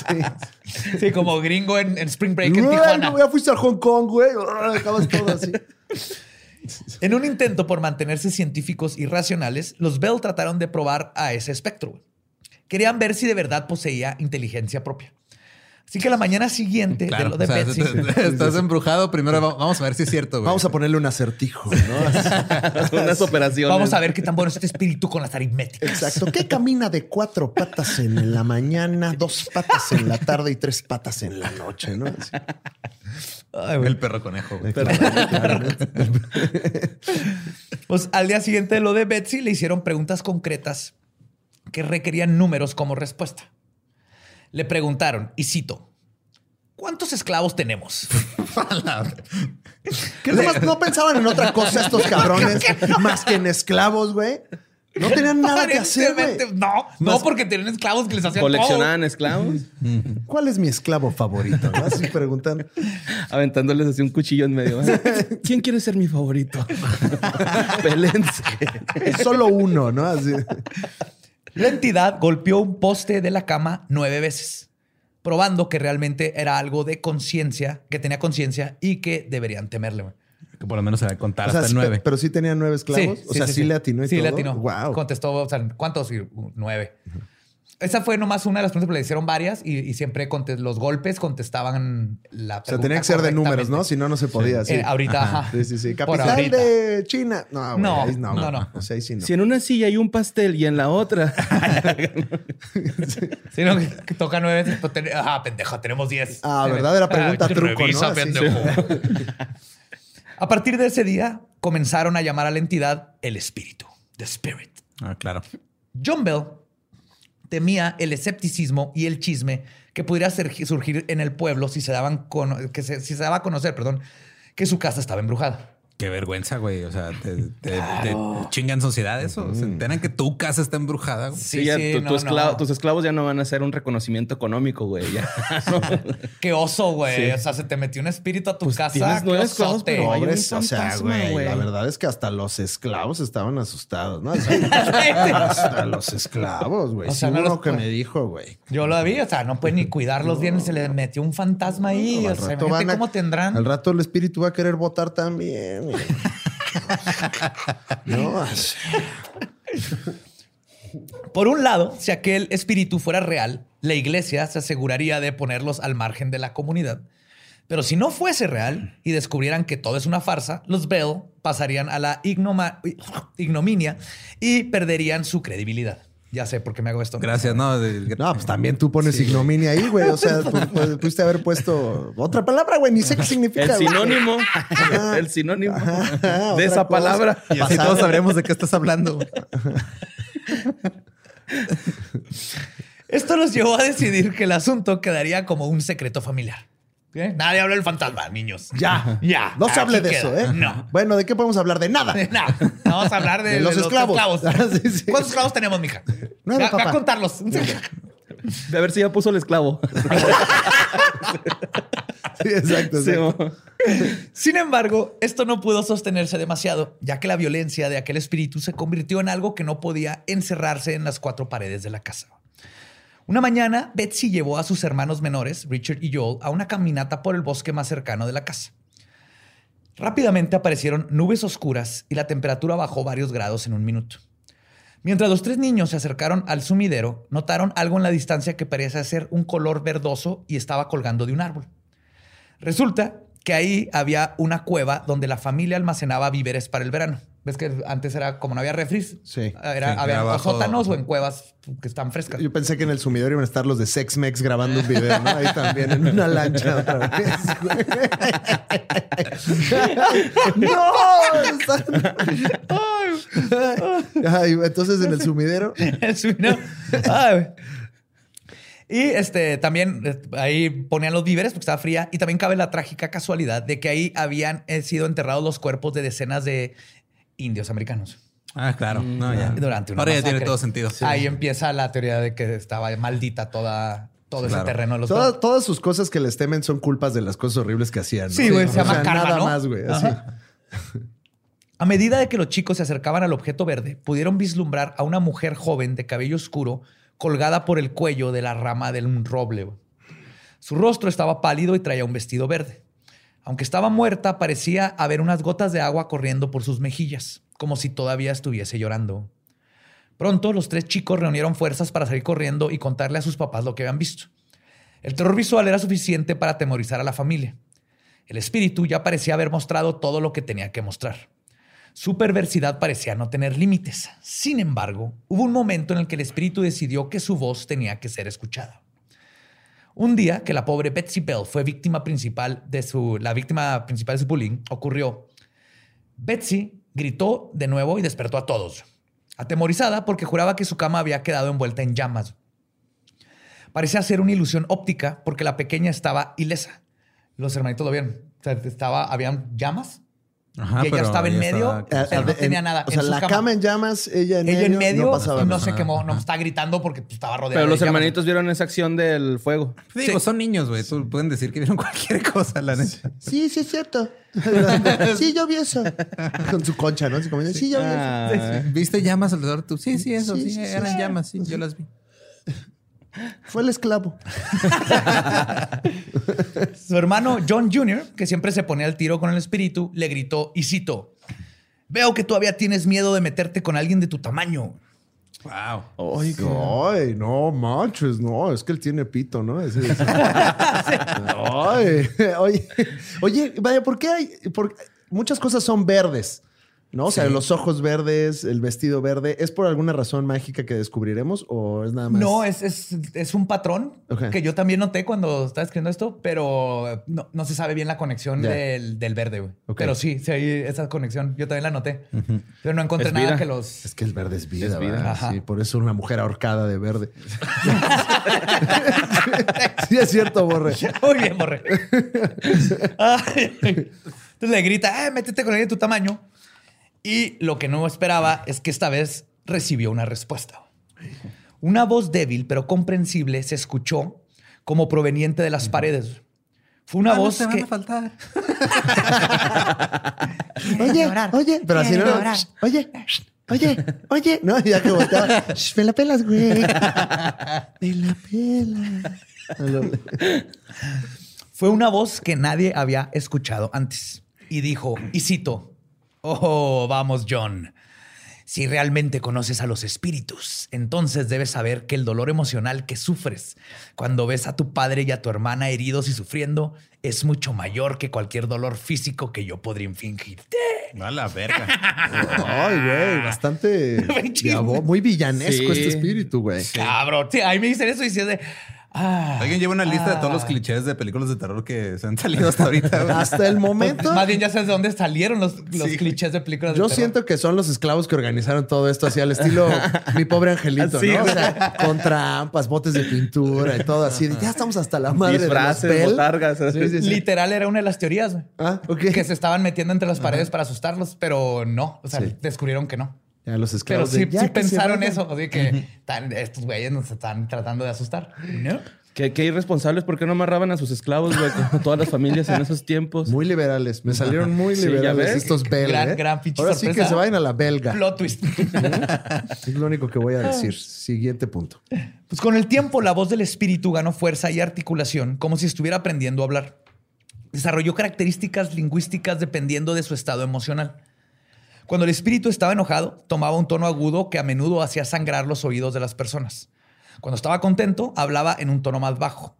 Sí. Sí, como gringo en, en Spring Break en Ay, Tijuana. no, ya fuiste a Hong Kong, güey. Acabas todo así. En un intento por mantenerse científicos y racionales, los Bell trataron de probar a ese espectro. Querían ver si de verdad poseía inteligencia propia. Así que la mañana siguiente de Claro. lo de o sea, Betsy, te- te- estás embrujado. Primero va- vamos a ver si es cierto, güey. Vamos a ponerle un acertijo, ¿no? [laughs] [laughs] Unas operaciones. vamos a ver qué tan bueno es este espíritu con las aritméticas. Exacto. ¿Qué camina de cuatro patas en la mañana, dos patas en la tarde y tres patas en la noche, ¿no? Así. Ay, güey. El perro conejo, güey. Pues al día siguiente de lo de Betsy le hicieron preguntas concretas que requerían números como respuesta. Le preguntaron, y cito, ¿cuántos esclavos tenemos? [laughs] ¿Qué nomás no pensaban en otra cosa estos [laughs] cabrones más que en esclavos, güey? No tenían nada que hacer, güey. No, no porque tenían esclavos que les hacían Coleccionaban esclavos, [laughs] ¿Cuál es mi esclavo favorito? ¿no? Así preguntan. aventándoles así un cuchillo en medio. ¿Quién quiere ser mi favorito? Pélense. Es solo uno, ¿no? Así. La entidad golpeó un poste de la cama nueve veces, probando que realmente era algo de conciencia, que tenía conciencia y que deberían temerle. güey. Que por lo menos se va a contar O sea, hasta sí, el nueve. Pero sí tenían nueve esclavos. o sea, sí, le atinó y Sí, todo. le atinó. Wow. Contestó, o sea, ¿cuántos? Sí, Nueve. Esa fue nomás una de las preguntas, pero le hicieron varias y, y siempre los golpes contestaban la O sea, tenía que ser de números, ¿no? Si no, no se podía. Sí. Eh, ahorita, ajá. Sí, sí, sí. Por Capital ahorita. de China. No, güey, No, ahí no, no. O sea, ahí sí no. Si en una silla hay un pastel y en la otra. [laughs] Sí, no, que, toca nueve veces. pues, ten- Ajá, pendejo, tenemos diez. Ah, ¿verdad? Era pregunta Ah, truco, ¿no? revisa, pendejo. [laughs] A partir de ese día, comenzaron a llamar a la entidad el espíritu, the spirit. Ah, claro. John Bell temía el escepticismo y el chisme que pudiera surgir en el pueblo si se, daban que si se daba a conocer, perdón, que su casa estaba embrujada. Qué vergüenza, güey. O sea, te, te- te chingan sociedad eso. Se enteran que tu casa está embrujada. güey. Sí, ya tu- no, tu esclavo- no. tus esclavos ya no van a hacer un reconocimiento económico, güey. Ya. No. [laughs] Qué oso, güey. Sí. O sea, se te metió un espíritu a tu Pues casa. tienes qué esclavos, osote. pero hay un Pobres, o sea, güey, güey. la verdad es que hasta los esclavos estaban asustados, ¿no? [laughs] Hasta los esclavos, güey. O Sí, no que me dijo, güey. Yo lo vi, o sea, no puede ni [laughs] cuidarlos bien. Se le metió un fantasma ahí. No, o sea, imagínate a- cómo tendrán. Al rato el espíritu va a querer votar también. No. Por un lado, si aquel espíritu fuera real, la iglesia se aseguraría de ponerlos al margen de la comunidad. Pero si no fuese real y descubrieran que todo es una farsa, los Bell pasarían a la ignominia y perderían su credibilidad. Ya sé por qué me hago esto. Gracias, ¿no? De- No, pues también tú pones ignominia ahí, güey. O sea, pu- pudiste haber puesto otra palabra, güey. Ni sé qué significa. El güey. sinónimo. Ajá. El sinónimo Ajá, de esa cosa. palabra. Y así todos sabremos de qué estás hablando. güey. Esto nos llevó a decidir que el asunto quedaría como un secreto familiar. ¿Eh? Nadie habla del fantasma, niños. Ya, [laughs] Ya. No se hable de eso. ¿eh? No. Bueno, ¿de qué podemos hablar? De nada. [laughs] No, vamos a hablar [laughs] de, De los esclavos. Sí, sí. ¿Cuántos esclavos tenemos, mija? Nueve, Ve a- contarlos. De a ver si ya puso el esclavo. Sí, exacto. Sí, exacto. mo. Sin embargo, esto no pudo sostenerse demasiado, ya que la violencia de aquel espíritu se convirtió en algo que no podía encerrarse en las cuatro paredes de la casa. Una mañana, Betsy llevó a sus hermanos menores, Richard y Joel, a una caminata por el bosque más cercano de la casa. Rápidamente aparecieron nubes oscuras y la temperatura bajó varios grados en un minuto. Mientras los tres niños se acercaron al sumidero, notaron algo en la distancia que parecía ser un color verdoso y estaba colgando de un árbol. Resulta que ahí había una cueva donde la familia almacenaba víveres para el verano. ¿Ves que antes era como no había refris? Sí. Era, Sí, había o sótanos o en cuevas que están frescas. Yo pensé que en el sumidero iban a estar los de Sex Mex grabando un video, ¿no? Ahí también, en una lancha otra vez. [laughs] ¡No! [laughs] Ay, entonces en el sumidero. [laughs] El sumidero. Ay. Y este, también eh, ahí ponían los víveres porque estaba fría. Y también cabe la trágica casualidad de que ahí habían eh, sido enterrados los cuerpos de decenas de indios americanos. Ah, claro. No, ya. Durante una Ahora ya masacre. tiene todo sentido. Ahí empieza la teoría de que estaba maldita toda, todo ese terreno de los Todas, todas sus cosas que les temen son culpas de las cosas horribles que hacían. ¿no? Sí, güey, se O llama sea, karma, Nada ¿no? más, güey. Así. A medida de que los chicos se acercaban al objeto verde, pudieron vislumbrar a una mujer joven de cabello oscuro colgada por el cuello de la rama de un roble. Su rostro estaba pálido y traía un vestido verde. Aunque estaba muerta, parecía haber unas gotas de agua corriendo por sus mejillas, como si todavía estuviese llorando. Pronto los tres chicos reunieron fuerzas para salir corriendo y contarle a sus papás lo que habían visto. El terror visual era suficiente para atemorizar a la familia. El espíritu ya parecía haber mostrado todo lo que tenía que mostrar. Su perversidad parecía no tener límites. Sin embargo, hubo un momento en el que el espíritu decidió que su voz tenía que ser escuchada. Un día que la pobre Betsy Bell fue víctima principal de su, la víctima principal de su bullying, ocurrió. Betsy gritó de nuevo y despertó a todos, atemorizada porque juraba que su cama había quedado envuelta en llamas. Parecía ser una ilusión óptica porque la pequeña estaba ilesa. Los hermanitos lo vieron. O estaba, habían llamas Ajá, y ella pero estaba en medio, estaba- pero no En- tenía nada. O sea, en la cama. en llamas, ella en ella medio. en medio no pasaba y no se quemó, no estaba gritando porque pues, estaba rodeada. Pero de los llamas. hermanitos vieron esa acción del fuego. Digo, son niños, güey. Tú pueden decir que vieron [laughs] cualquier cosa, la neta. Sí, sí, es cierto. [laughs] sí, yo vi eso. Con su concha, ¿no? Como, sí, yo vi eso. Ah, ¿Viste llamas alrededor de tú? Sí, sí, eso, Sí, sí, sí, sí, eran sí. llamas, sí, yo las vi. Fue el esclavo. [laughs] Su hermano John Jr., que siempre se ponía al tiro con el espíritu, le gritó y cito: Veo que todavía tienes miedo de meterte con alguien de tu tamaño. Wow. Ay, ay, no manches, no, es que él tiene pito, ¿no? [laughs] Ay, oye, oye, vaya, ¿por qué hay? por- muchas cosas son verdes, ¿no? O sea, los ojos verdes, el vestido verde, ¿es por alguna razón mágica que descubriremos o es nada más? No, es, es, es un patrón que yo también noté cuando estaba escribiendo esto, pero no, no se sabe bien la conexión del, del verde, güey. Pero sí, sí hay esa conexión. Yo también la noté. Pero no encontré nada vida. que los... Es que el verde es vida, Es vida. Sí, por eso una mujer ahorcada de verde. [laughs] [laughs] sí, es cierto, Borre. [laughs] Muy bien, Borre. Entonces le grita, eh, métete con alguien de tu tamaño. Y lo que no esperaba es que esta vez recibió una respuesta. Una voz débil pero comprensible se escuchó como proveniente de las paredes. Fue una voz te van que... a faltar. [laughs] Oye, oye, pero así no. Shh, Oye, shh, oye, oye. [laughs] No, ya que volteaba. Shh, Me la pelas, güey. [laughs] Me la pelas. Fue una voz que nadie había escuchado antes. Y dijo, y cito, oh, vamos, John. Si realmente conoces a los espíritus, entonces debes saber que el dolor emocional que sufres cuando ves a tu padre y a tu hermana heridos y sufriendo es mucho mayor que cualquier dolor físico que yo podría infligirte. A la verga. [laughs] Ay, güey, bastante [laughs] muy villanesco Sí. este espíritu, güey. Cabrón, sí, ahí me dicen eso y dices de, ah, Alguien lleva una lista de todos los ah. clichés de películas de terror que se han salido hasta ahorita. [laughs] Hasta el momento, Más bien ya sabes de dónde salieron los, los Sí. clichés de películas de yo terror. siento que son los esclavos que organizaron todo esto así al estilo [laughs] mi pobre angelito, Sí, ¿no? O sea, con trampas, botes de pintura y todo así. de, ya estamos hasta la madre de los Disfraces, Bell. botargas. Sí, sí, sí. Literal era una de las teorías, güey. Ah, ok. que se estaban metiendo entre las paredes para asustarlos, pero no, o sea, Sí. descubrieron que no. Ya los Pero esclavos. sí, de, ya sí que se pensaron eso, así que tan- estos güeyes nos están tratando de asustar. ¿No? Qué, qué irresponsables, ¿por qué no amarraban a sus esclavos, güey? Como [laughs] todas las familias en esos tiempos. Muy liberales. Me salieron muy Sí, liberales estos belgas. Gran, ¿eh? gran pinche Ahora sí que se vayan a la belga. Plot twist. [laughs] Es lo único que voy a decir. Siguiente punto. Pues con el tiempo, la voz del espíritu ganó fuerza y articulación, como si estuviera aprendiendo a hablar. Desarrolló características lingüísticas dependiendo de su estado emocional. Cuando el espíritu estaba enojado, tomaba un tono agudo que a menudo hacía sangrar los oídos de las personas. Cuando estaba contento, hablaba en un tono más bajo.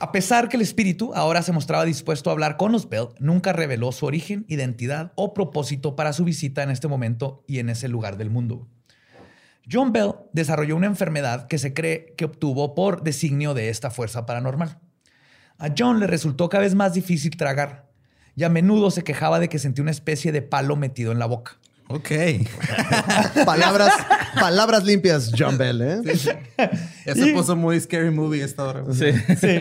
A pesar que el espíritu ahora se mostraba dispuesto a hablar con los Bell, nunca reveló su origen, identidad o propósito para su visita en este momento y en ese lugar del mundo. John Bell desarrolló una enfermedad que se cree que obtuvo por designio de esta fuerza paranormal. A John le resultó cada vez más difícil tragar y a menudo se quejaba de que sentía una especie de palo metido en la boca. Ok. [laughs] Palabras, palabras limpias, John Bell, ¿eh? Ya se puso muy scary movie esta hora. Sí. [laughs] Sí,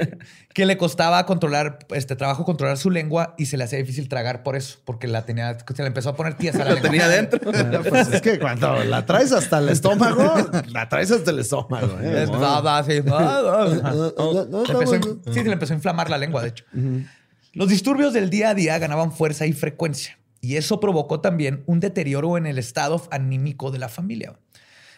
que le costaba controlar, este trabajo controlar su lengua y se le hacía difícil tragar por eso, porque la tenía, se le empezó a poner tiesa la Lo lengua. tenía adentro. Ah, [laughs] Pues es que cuando la traes hasta el estómago, la traes hasta el estómago. ¿eh? Estaba así. Empezó sí, se le empezó a inflamar la lengua, de hecho. Los disturbios del día a día ganaban fuerza y frecuencia, y eso provocó también un deterioro en el estado anímico de la familia.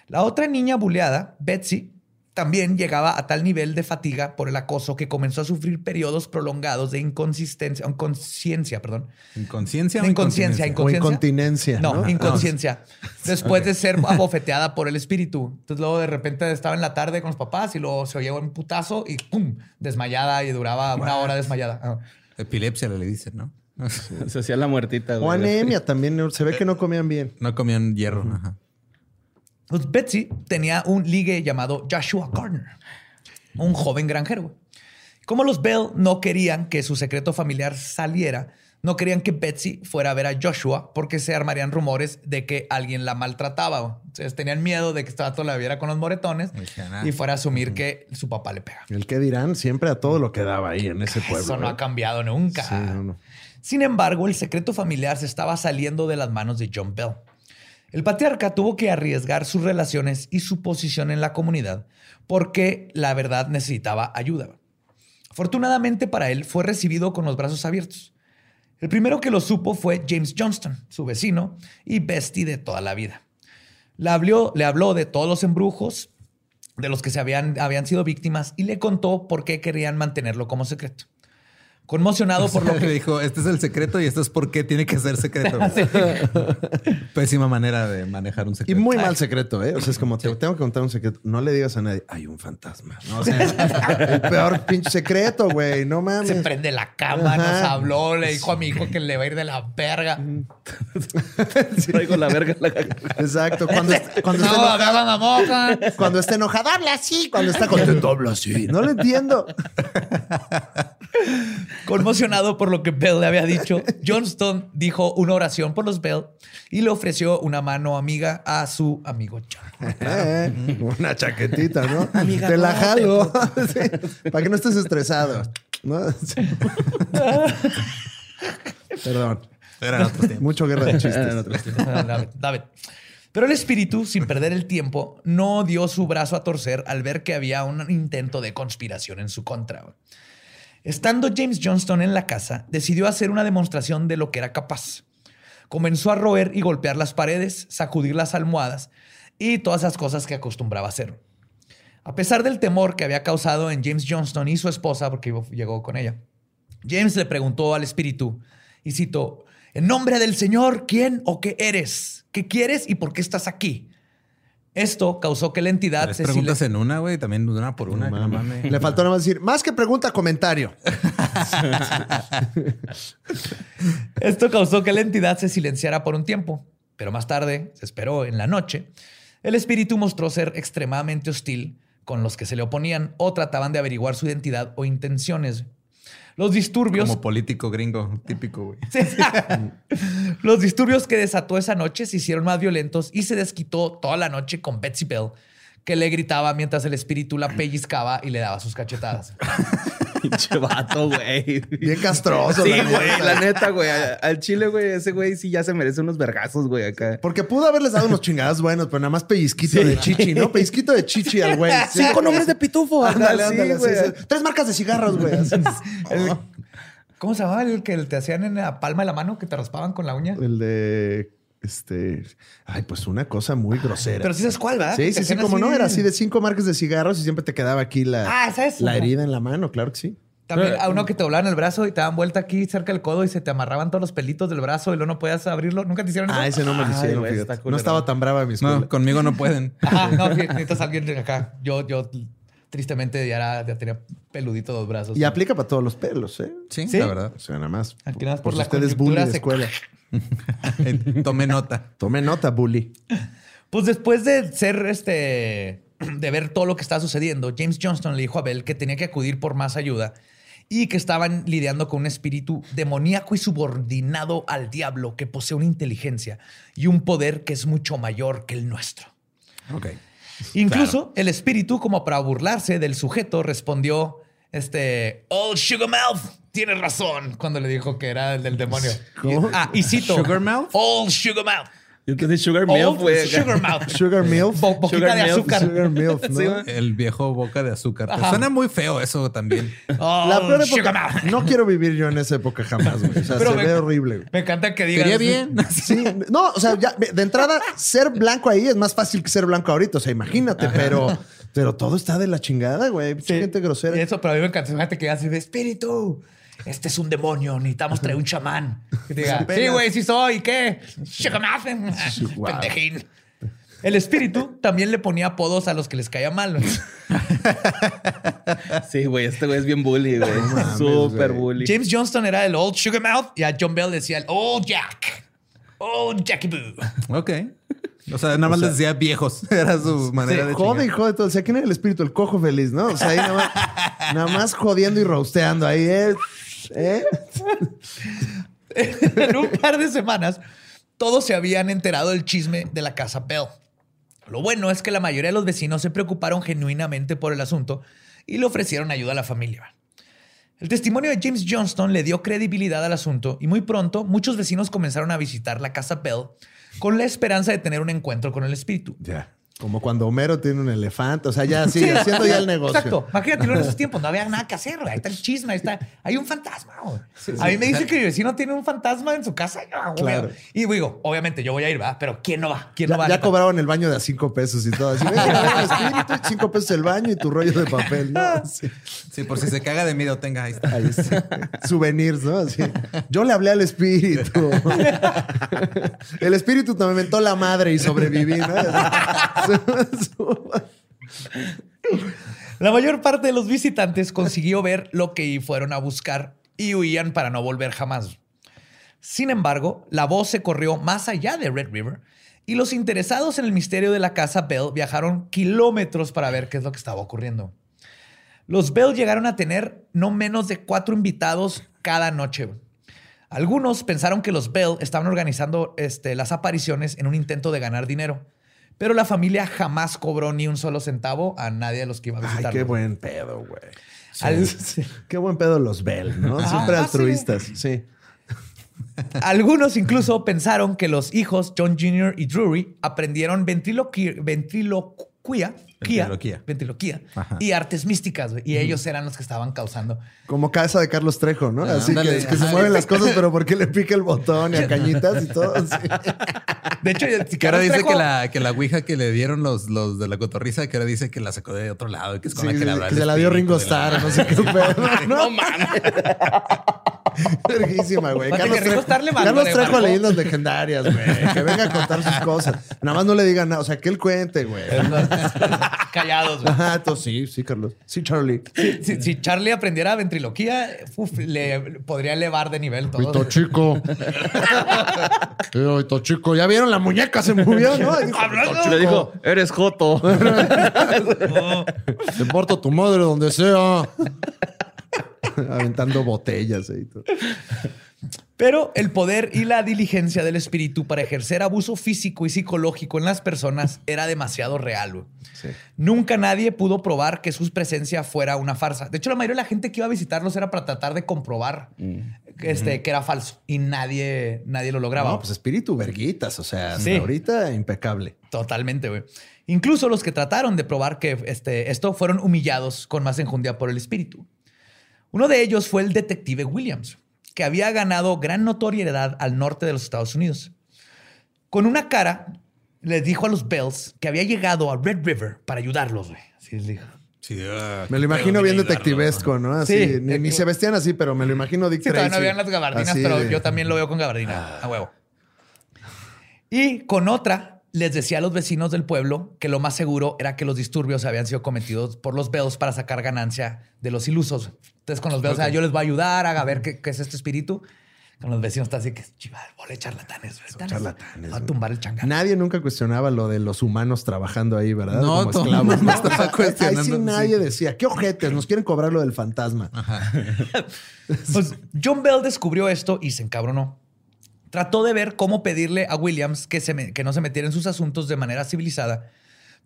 La otra niña buleada, Betsy, también llegaba a tal nivel de fatiga por el acoso que comenzó a sufrir periodos prolongados de inconsistencia, inconsciencia, perdón. ¿Inconsciencia De o inconsciencia, inconsciencia? O incontinencia. No, ¿no? inconsciencia. Después de ser [laughs] abofeteada por el espíritu. Entonces luego de repente estaba en la tarde con los papás y luego se oía un putazo y ¡pum! Desmayada y duraba una hora desmayada. Ah. Epilepsia le dicen, ¿no? Se hacía la muertita, güey. O anemia también. Se ve que no comían bien. No comían hierro. Ajá. Pues Betsy tenía un ligue llamado Joshua Gardner, un joven granjero. Como los Bell no querían que su secreto familiar saliera, no querían que Betsy fuera a ver a Joshua porque se armarían rumores de que alguien la maltrataba. Entonces tenían miedo de que este vato la viera con los moretones y fuera a asumir que su papá le pega. El que dirán siempre a todo lo que daba ahí en ese pueblo. Eso no ¿eh? ha cambiado nunca. Sí, no, no. Sin embargo, el secreto familiar se estaba saliendo de las manos de John Bell. El patriarca tuvo que arriesgar sus relaciones y su posición en la comunidad porque la verdad necesitaba ayuda. Afortunadamente para él fue recibido con los brazos abiertos. El primero que lo supo fue James Johnston, su vecino y bestie de toda la vida. Le habló, le habló de todos los embrujos de los que se habían, habían sido víctimas y le contó por qué querían mantenerlo como secreto. Conmocionado por lo que [laughs] dijo, este es el secreto y esto es por qué tiene que ser secreto. [laughs] Pésima manera de manejar un Y secreto. muy mal secreto, ¿eh? O sea, es como, te tengo que contar un secreto. No le digas a nadie, hay un fantasma. No, o sea, [laughs] el peor pinche secreto, güey. No mames. se prende la cama, nos habló, le dijo a mi hijo que le va a ir de la verga. Traigo la verga la Exacto. Cuando, cuando, No, está enojado, agarra la moca. cuando está enojado, habla así. Cuando está contento, habla así. No lo entiendo. Conmocionado por lo que Bell le había dicho, [laughs] Johnston dijo una oración por los Bell y le ofreció una mano amiga a su amigo John. [laughs] Eh, una chaquetita, ¿no? [laughs] Amiga, te la jalo. Sí, para que no estés estresado. ¿no? Sí. Perdón. Eran otros tiempos. Mucho guerra de chistes. David, David. Pero el espíritu, sin perder el tiempo, no dio su brazo a torcer al ver que había un intento de conspiración en su contra. Estando James Johnston en la casa, decidió hacer una demostración de lo que era capaz. Comenzó a roer y golpear las paredes, sacudir las almohadas y todas esas cosas que acostumbraba hacer. A pesar del temor que había causado en James Johnston y su esposa, porque llegó con ella, James le preguntó al espíritu, y cito, en nombre del Señor, ¿quién o qué eres? ¿Qué quieres y por qué estás aquí? Esto causó que la entidad se preguntas en una, güey. También una por una. que no mames. Le faltó nada más decir, más que pregunta, comentario. [laughs] Esto causó que la entidad se silenciara por un tiempo, pero más tarde, se esperó en la noche, el espíritu mostró ser extremadamente hostil con los que se le oponían o trataban de averiguar su identidad o intenciones. Los disturbios Como político gringo, típico, güey. [laughs] Los disturbios que desató esa noche se hicieron más violentos y se desquitó toda la noche con Betsy Bell, que le gritaba mientras el espíritu la pellizcaba y le daba sus cachetadas. [laughs] Pinche vato, güey. Bien castroso. Sí, la neta. güey, la neta, güey. Al chile, güey, ese güey sí ya se merece unos vergazos, güey, acá. Porque pudo haberles dado unos chingados buenos, pero nada más pellizquito de chichi, ¿no? Pellizquito de chichi al güey. [laughs] Sí. Cinco nombres de pitufo. Ándale, ándale. sí. Tres marcas de cigarros, güey. [laughs] El- ¿Cómo se llamaba el que te hacían en la palma de la mano que te raspaban con la uña? El de. Este. Ay, pues una cosa muy grosera. Pero sí sabes cuál, ¿verdad? Sí, sí, sí, como no, era así de cinco marcas de cigarros y siempre te quedaba aquí la, Ah, la herida en la mano, claro que sí. También a uno que te doblaban el brazo y te daban vuelta aquí cerca del codo y se te amarraban todos los pelitos del brazo y luego no podías abrirlo. ¿Nunca te hicieron eso? Ah, ese no me lo Ay, hicieron, güey. No estaba tan brava mi escuela. No, conmigo no pueden. Ajá, [laughs] no, necesitas alguien de acá. Yo, yo tristemente ya, era- ya tenía peludito dos brazos. Y aplica para todos los pelos, ¿eh? Sí, ¿Sí? la verdad. O sea, nada más. Aquí nada más por por si la usted es bully coyuntura de se- [laughs] Tomé nota. Tome nota, bully. Pues después de ser este, [clears throat] de ver todo lo que estaba sucediendo, James Johnston le dijo a Bell que tenía que acudir por más ayuda y que estaban lidiando con un espíritu demoníaco y subordinado al diablo que posee una inteligencia y un poder que es mucho mayor que el nuestro. Ok. Incluso el espíritu, como para burlarse del sujeto, respondió: Este, Old Sugar Mouth tiene razón cuando le dijo que era el del demonio. ¿Cómo? Ah, y cito: ¿Sugar Mouth? Old Sugar Mouth. Yo entendí Sugar Old Milk, güey. Sugar Mouth. [laughs] Sugar milk. Bo- boquita Sugar de milk, azúcar. Sugar milk, [laughs] ¿no? Sí. El viejo boca de azúcar. Pues suena muy feo eso también. [laughs] Old La peor Sugar época. Mouth. No quiero vivir yo en esa época jamás, güey. O sea, Pero se me- ve horrible. güey. Me encanta que digas. Sería bien. Sí, no, o sea, ya de entrada, ser blanco ahí es más fácil que ser blanco ahorita. O sea, imagínate, pero, pero todo está de la chingada, güey. Sí. gente grosera. Eso, pero a mí me encanta. Fíjate que digas, espíritu. Este es un demonio, necesitamos traer un chamán. [laughs] Que te diga, sí, güey, sí soy, ¿qué? Wow. [laughs] [laughs] Pendejín. El espíritu también le ponía apodos a los que les caía mal. Sí, güey, este güey es bien bully, güey. Súper bully. James Johnston era el Old Sugar Mouth y a John Bell decía el Old Jack. Old Jackie Boo. Ok. O sea, nada más les decía viejos. Era su manera de Jode y jode todo. O sea, ¿quién era el espíritu? El cojo feliz, ¿no? O sea, ahí nada más, nada más jodiendo y roasteando ahí, ¿eh? ¿Eh? [laughs] en un par de semanas, todos se habían enterado del chisme de la casa Bell. Lo bueno es que la mayoría de los vecinos se preocuparon genuinamente por el asunto y le ofrecieron ayuda a la familia. El testimonio de James Johnston le dio credibilidad al asunto y muy pronto muchos vecinos comenzaron a visitar la casa Bell con la esperanza de tener un encuentro con el espíritu. Ya. Como cuando Homero tiene un elefante. O sea, ya sigue haciendo ya el negocio. Exacto. Imagínate, en esos tiempos no había nada que hacer. güey. Ahí está el chisme, ahí está. Hay un fantasma. güey. a mí me dice que mi vecino tiene un fantasma en su casa. Yo, güey. Claro. Y digo, obviamente yo voy a ir, ¿verdad? Pero ¿quién no va? ¿Quién no va? ya cobraban el baño de a cinco pesos y todo. Así, "Ven, a ver el [laughs] espíritu, cinco pesos el baño y tu rollo de papel, ¿no? Sí. Sí, por si se caga de miedo, tenga ahí está. Ahí está. Souvenirs, ¿no? Así. Yo le hablé al espíritu. [laughs] El espíritu me inventó la madre y sobreviví, ¿no? [laughs] La mayor parte de los visitantes consiguió ver lo que fueron a buscar y huían para no volver jamás. Sin embargo, la voz se corrió más allá de Red River y los interesados en el misterio de la casa Bell viajaron kilómetros para ver qué es lo que estaba ocurriendo. Los Bell llegaron a tener no menos de cuatro invitados cada noche. Algunos pensaron que los Bell estaban organizando este, las apariciones en un intento de ganar dinero, pero la familia jamás cobró ni un solo centavo a nadie de los que iba a Ay, visitar. qué buen pedo, güey. Al- Qué buen pedo los Bell, ¿no? Ah, Siempre ah, altruistas. Sí. [laughs] Algunos incluso pensaron que los hijos John Jr. y Drury aprendieron ventriloquía, quía- Ventriloquía. ventriloquía Ajá. y artes místicas, güey, y ellos eran los que estaban causando. Como casa de Carlos Trejo, ¿no? Ah, Así ándale. que, que se mueven las cosas, pero porque le pica el botón y a cañitas y todo. Sí. [laughs] De hecho, si Que ahora dice Trejo- que la, que la ouija que le dieron los, los de la cotorriza, que ahora dice que la sacó de otro lado y que es con Sí, la que le sí, habrá que se la dio Ringo la- Starr, no sé qué [laughs] pedo. No No, mames. [laughs] Verguísima, güey. Carlos Carlos marcó. leyendas legendarias, güey. Que venga a contar sus cosas. Nada más no le digan nada. O sea, que él cuente, güey. [laughs] Callados, güey. Ajá, entonces sí, sí, Carlos. Sí, Charlie. Si, si Charlie aprendiera ventriloquía, uf, le podría elevar de nivel todo. Pito chico. [laughs] Pito chico. ¿Ya vieron? La muñeca se movió, ¿no? Y dijo, Hablando. "Pito Le dijo, eres Joto. Te importa tu madre donde sea. [laughs] Aventando botellas todo. Pero el poder y la diligencia del espíritu para ejercer abuso físico y psicológico en las personas era demasiado real. Nunca nadie pudo probar que su presencia fuera una farsa. De hecho, la mayoría de la gente que iba a visitarlos era para tratar de comprobar que, este, que era falso y nadie, nadie lo lograba. No, pues espíritu verguitas, o sea, hasta Sí. ahorita impecable. Totalmente, güey. Incluso los que trataron de probar que este, esto fueron humillados con más enjundia por el espíritu. Uno de ellos fue el detective Williams, que había ganado gran notoriedad al norte de los Estados Unidos. Con una cara, les dijo a los Bells que había llegado a Red River para ayudarlos, güey. Así les dijo. Sí, ah, Me lo imagino bien detectivesco, ¿no? Así, Sí. ni, ni se vestían así, pero me lo imagino Dick Sí, todavía no Tracy. habían las gabardinas, Así pero de- yo también lo veo con gabardina. A huevo. Y con otra, les decía a los vecinos del pueblo que lo más seguro era que los disturbios habían sido cometidos por los Bells para sacar ganancia de los ilusos. Entonces, con los Bells, "Ah, yo les voy a ayudar a ver qué, qué es este espíritu. Con los vecinos está así que, chiva, bola charlatanes. charlatanes, Va a tumbar el changarro. Nadie nunca cuestionaba lo de los humanos trabajando ahí, ¿verdad? No, Como esclavos. el mundo [laughs] estaba Ahí cuestionando, sí sí. nadie decía, qué ojetes, nos quieren cobrar lo del fantasma. [laughs] Pues, John Bell descubrió esto y se encabronó. Trató de ver cómo pedirle a Williams que, se me- que no se metiera en sus asuntos de manera civilizada,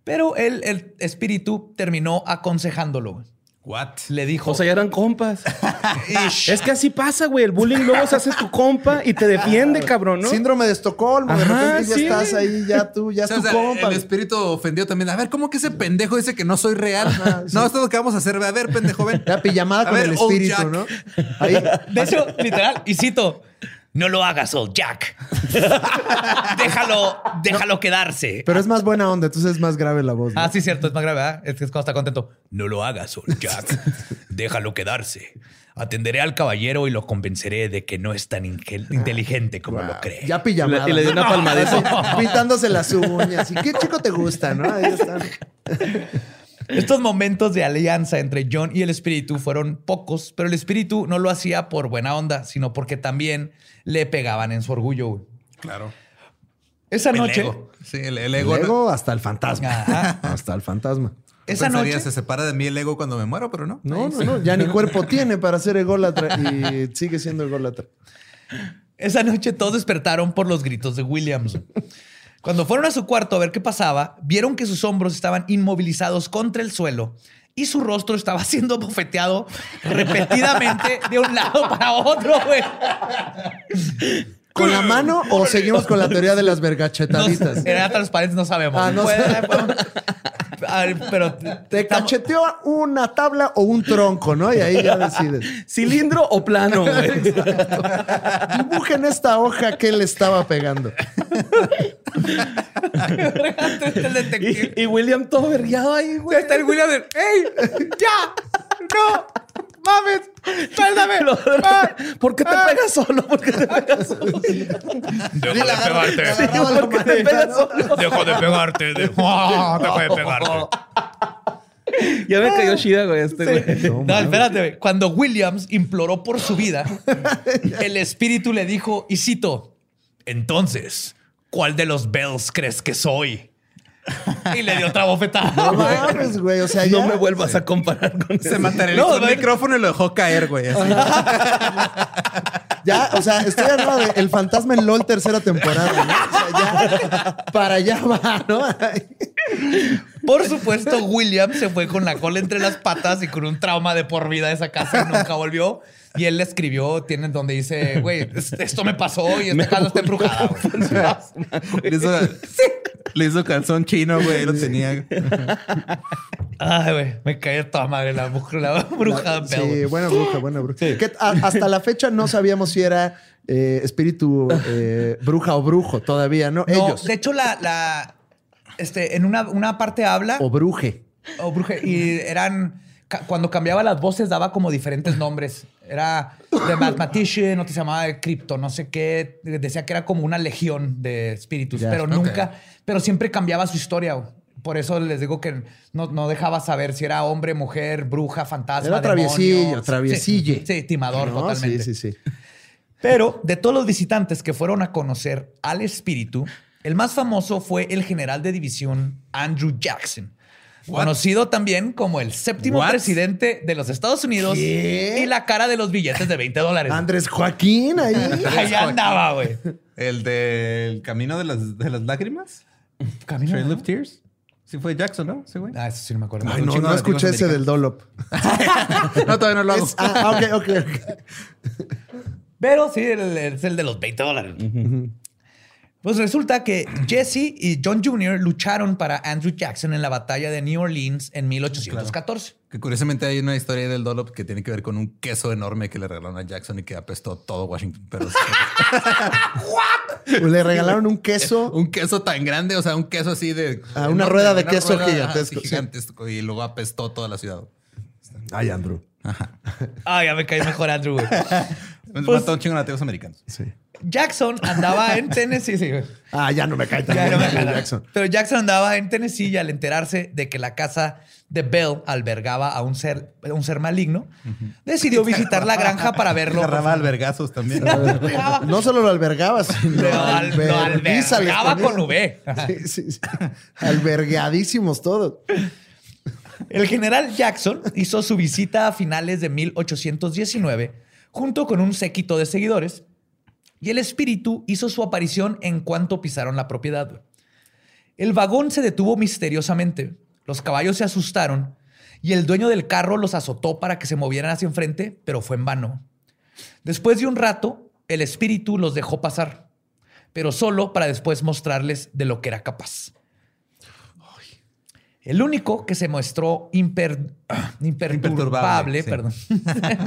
pero él, el espíritu terminó aconsejándolo. What? Le dijo, O sea, ya eran compas. [laughs] Es que así pasa, güey. El bullying luego se hace tu compa y te defiende, cabrón, ¿no? Síndrome de Estocolmo, de Ajá, repente ya sí. estás ahí, ya tú, ya O sea, es o tu sea, compa. el espíritu ofendió también. A ver, ¿cómo que ese pendejo dice que no soy real? sí. No, esto es lo que vamos a hacer. A ver, pendejo, ven. Ya pijamada A con ver, el espíritu. ¿no? Ahí, De hecho, literal, y cito, no lo hagas, Old Jack. [laughs] déjalo, déjalo quedarse. pero es más buena onda, entonces es más grave la voz. ¿no? Ah, sí, cierto, es más grave, ¿verdad? Es que es cuando está contento. No lo hagas, Old Jack. Déjalo quedarse. Atenderé al caballero y lo convenceré de que no es tan inge- inteligente como lo cree. Ya pijamada. Y le dio una palmadita. [laughs] Pintándose las uñas. ¿Y qué chico te gusta, no? Ahí están. [laughs] Estos momentos de alianza entre John y el espíritu fueron pocos, pero el espíritu no lo hacía por buena onda, sino porque también le pegaban en su orgullo. Claro. Esa El noche, ego. Sí, el, el ego. El ego hasta el fantasma. Ajá. [laughs] Hasta el fantasma. esa pensaría, noche, se separa de mí el ego cuando me muero, pero no. No, no, no. Ya ni cuerpo tiene para ser ególatra y sigue siendo ególatra. esa noche todos despertaron por los gritos de Williams. Cuando fueron a su cuarto a ver qué pasaba, vieron que sus hombros estaban inmovilizados contra el suelo y su rostro estaba [laughs] siendo bofeteado repetidamente de un lado para otro, güey. ¿Con la mano o seguimos con la teoría de las No, vergachetaditas? era transparente, no sabemos. Ah, no pero Te cacheteó una tabla o un tronco, ¿no? Y ahí ya [laughs] decides. ¿Cilindro o plano, güey? [laughs] Dibujen esta hoja que él estaba pegando. [laughs] y William todo vergueado ahí, güey. Está el William de, ¡Ey! ¡Ya! ¡No! ¡Mames! ¡Suéltame! [laughs] ¡Ah! ¿Por qué te pegas solo? ¿Por qué te pegas solo? [laughs] Deja de pegarte. ¿Por qué te pegas solo? Deja de pegarte. De... [laughs] ¡Ah! Deja de pegarte. Ya me cayó chida, güey, este, güey. No, espérate. güey. Cuando Williams imploró por su vida, el espíritu le dijo, y cito, entonces, ¿cuál de los Bells crees que soy? Y le dio otra bofetada. No mames, güey. O sea, ya. No me vuelvas a comparar con Se ese. materializó No, el micrófono y lo dejó caer, güey. así. Ya, o sea, estoy hablando de El Fantasma en LOL tercera temporada, ¿no? O sea, ya para allá va, ¿no? Por supuesto, William se fue con la cola entre las patas y con un trauma de por vida de esa casa y nunca volvió. Y él le escribió, tienen donde dice, güey, es- esto me pasó y esta casa está embrujada. [laughs] güey". Le hizo, le hizo calzón chino, güey. Lo tenía. Ay, güey, me caí a toda madre la, bruja- la bruja de Sí, buena bruja, buena bruja. Que a- hasta la fecha no sabíamos si era eh, espíritu eh, bruja o brujo todavía, ¿no? No, Ellos. de hecho, la, la, este, en una, una parte habla O bruje. o bruje, y eran, cuando cambiaba las voces daba como diferentes nombres. Era The Mathematician, otro se llamaba Crypto, no sé qué. Decía que era como una legión de espíritus, pero nunca, pero siempre cambiaba su historia. Por eso les digo que no, no dejaba saber si era hombre, mujer, bruja, fantasma. Era traviesillo, traviesille. Sí, sí, timador No, totalmente. Sí, sí, sí. Pero de todos los visitantes que fueron a conocer al espíritu, el más famoso fue el general de división Andrew Jackson, conocido también como el séptimo What? presidente de los Estados Unidos ¿Qué? y la cara de los billetes de 20 dólares. Andrés Joaquín ahí. [laughs] Ahí andaba, güey. El del camino de las, de las lágrimas. Camino. Trail of Tears. Sí fue Jackson, ¿no? Sí, güey. Ah, eso sí no me acuerdo. Ay, no, escuché ese del Dolop. [laughs] No, todavía no lo hago. Es- ah, ok, ok. ok. Pero sí, el- es el de los 20 dólares. Pues resulta que Jesse y John Jr. lucharon para Andrew Jackson en la batalla de New Orleans en 1814. Que curiosamente hay una historia del Dolop que tiene que ver con un queso enorme que le regalaron a Jackson y que apestó todo Washington. Pero [laughs] Le regalaron un queso. [laughs] un queso tan grande, o sea, un queso así de. Ah, una enorme, rueda de una queso rueda, ajá, gigantesco, gigantesco, Y luego apestó toda la ciudad. Ay, Andrew. Ay, ya me cae mejor Andrew. güey. [laughs] Me Pues- mató un chingo de nativos americanos. Sí. Jackson andaba en [laughs] Tennessee. sí. Ah, ya no me cae tan Ya no me. Jackson. Pero Jackson andaba en Tennessee y al enterarse de que la casa de Bell albergaba a un ser, un ser maligno, decidió visitar la granja para [laughs] verlo. Agarraba albergazos también. [laughs] No solo lo albergaba, sino Lo, al- albergaba con V. Sí, sí, sí. Albergadísimos todos. El general Jackson hizo su visita a finales de 1819 junto con un séquito de seguidores y el espíritu hizo su aparición en cuanto pisaron la propiedad. El vagón se detuvo misteriosamente, los caballos se asustaron y el dueño del carro los azotó para que se movieran hacia enfrente, pero fue en vano. Después de un rato, el espíritu los dejó pasar, pero solo para después mostrarles de lo que era capaz. El único que se mostró imper- [clears throat] imperturbable, Imperturbable, sí. perdón.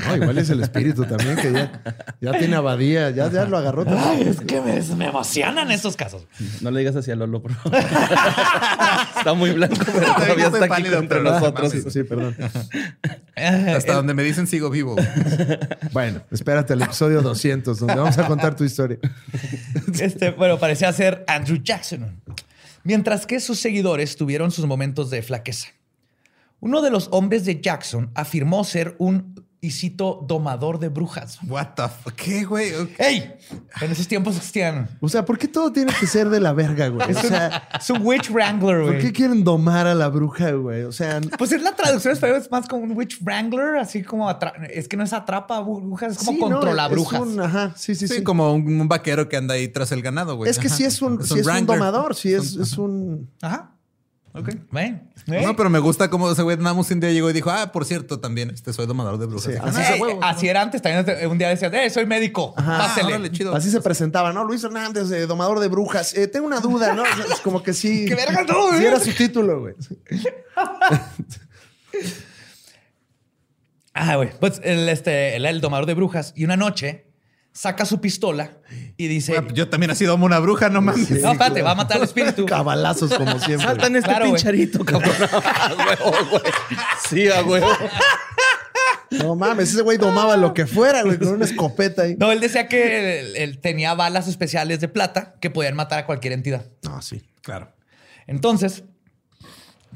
No, igual es el espíritu también, que ya, ya tiene abadía, ya, ya lo agarró todo. Ay, es que me, me emocionan estos casos. No le digas así a Lolo, por favor. [laughs] está muy blanco, pero Todavía está aquí pálido, entre nosotros. Sí, sí, perdón. Hasta donde me dicen sigo vivo. Bueno, espérate al episodio 200, donde vamos a contar tu historia. Este, bueno, parecía ser Andrew Jackson. Mientras que sus seguidores tuvieron sus momentos de flaqueza. Uno de los hombres de Jackson afirmó ser un, y cito, domador de brujas. What the fuck? ¿Qué, güey? ¡Ey! En esos tiempos existían. O sea, ¿por qué todo tiene que ser de la verga, güey? O Es un, sea, es un witch wrangler, ¿por güey. qué quieren domar a la bruja, güey? O sea, Pues es la traducción española, es más como un witch wrangler, así como es que no es atrapa brujas, es como sí, no, controla es brujas. un- ajá, sí, sí, Sí, sí. como un, un vaquero que anda ahí tras el ganado, güey. Es que Ajá. sí es un, sí es un domador, sí es, es un... Ajá. Ok. Ven. ¿eh? No, pero me gusta cómo ese güey nada más un día llegó y dijo, ah, por cierto, también este soy domador de brujas. Sí, así "Ah, se- Ey, huevo. así era antes, también un día decías, eh, soy médico, pásele. órale, chido. Así se presentaba, ¿no? Luis Hernández, eh, domador de brujas. Eh, tengo una duda, ¿no? Es como que sí. [laughs] ¡Qué verga tú, Sí eh! era su título, güey. [laughs] Ah, güey. Pues el, este, él era el domador de brujas y una noche saca su pistola y dice, "Ah, Yo también así domo una bruja, no mames. no, espérate, va a matar al espíritu. [laughs] Cabalazos, como siempre. Matan este Claro, güey. pincharito, [laughs] cabrón. A huevo, güey. Sí, a huevo. No mames, ese güey domaba lo que fuera, güey, con una escopeta ahí. No, él decía que él, él tenía balas especiales de plata que podían matar a cualquier entidad. No, sí. Claro. Entonces,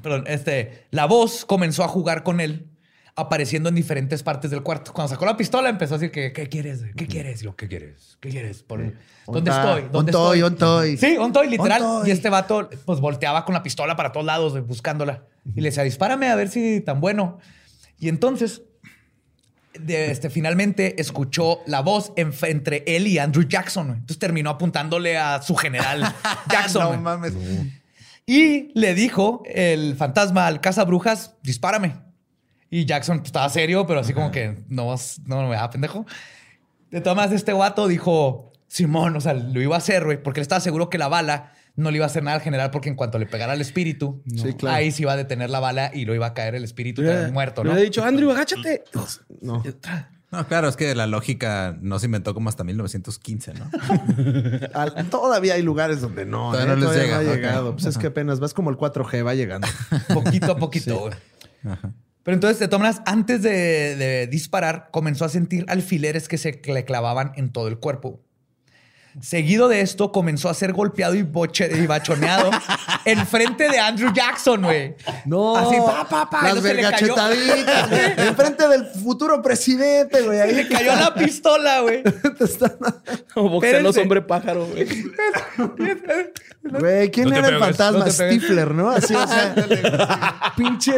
perdón, este, la voz comenzó a jugar con él, apareciendo en diferentes partes del cuarto. Cuando sacó la pistola, empezó a decir que, ¿qué quieres? ¿Qué quieres? Yo, ¿qué quieres? ¿Qué quieres? Por- ¿Dónde estoy? ¿Dónde estoy? ontoy. Sí, ontoy, literal. Ontoy. Y este vato, pues, volteaba con la pistola para todos lados, buscándola. Y le decía, dispárame a ver si tan bueno. Y entonces, de, este, finalmente escuchó la voz en- entre él y Andrew Jackson. Entonces terminó apuntándole a su general [laughs] Jackson. no mames. Y le dijo el fantasma al cazabrujas, dispárame. Y Jackson pues, estaba serio, pero así como que no, vas- no, no me da pendejo. De todas maneras, este guato dijo, Simón, o sea, lo iba a hacer, güey, porque él estaba seguro que la bala no le iba a hacer nada al general, porque en cuanto le pegara al espíritu, Sí, claro. ahí se iba a detener la bala y lo iba a caer el espíritu Le- muerto, Le ¿no? había dicho, Andrew, agáchate. No. No, claro, es que la lógica no se inventó como hasta 1915, ¿no? [laughs] Al- todavía hay lugares donde no. Todavía ¿eh? no les Todavía llega, no ha llegado. Pues es que apenas vas como el 4G, va llegando. [laughs] Poquito a poquito, güey. Pero entonces, de todas antes de disparar, comenzó a sentir alfileres que se le clavaban en todo el cuerpo. Seguido de esto, comenzó a ser golpeado y, boche- y bachoneado [laughs] enfrente de Andrew Jackson, güey. No. Así, pa, pa, pa. Las no se le cayó- vergachetaditas. güey. [laughs] Enfrente del futuro presidente, güey. Ahí le cayó la pistola, güey. [laughs] te están- Como los hombre pájaro, güey. Güey, ¿quién No era el fantasma? no. Stifler, ¿no? Así, o sea, pinche.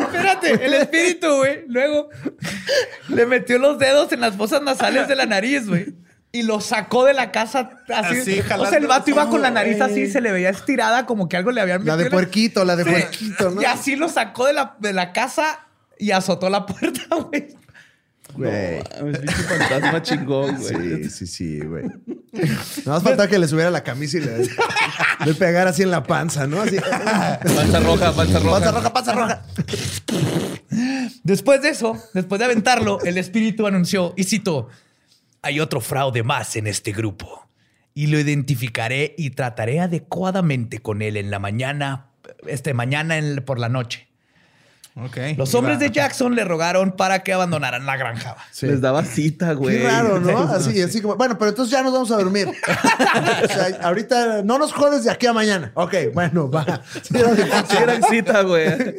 Espérate, el espíritu, güey. Luego le metió los dedos en las fosas nasales de la nariz, güey. Y lo sacó de la casa así. Así, o sea, el vato iba con la nariz así, se le veía estirada como que algo le habían La de metido puerquito, la de Sí. puerquito, ¿no? Y así lo sacó de la, de la casa y azotó la puerta, [laughs] güey. Güey. Fantasma chingón, güey. Sí, sí, sí, güey. Nada más falta que le subiera la camisa y le, le pegara así en la panza, ¿no? Así. Panza roja, panza roja. Panza roja, panza roja. Después de eso, después de aventarlo, el espíritu anunció, y citó, hay otro fraude más en este grupo, y lo identificaré y trataré adecuadamente con él en la mañana, este, mañana en- por la noche. Ok. Los hombres de Jackson le rogaron para que abandonaran la granja. Sí. Les daba cita, güey. Qué raro, ¿no? Así, así como, bueno, pero entonces ya nos vamos a dormir. [laughs] o sea, ahorita no nos jodes de aquí a mañana. Ok, bueno, va. Sí, eran cita, güey. Era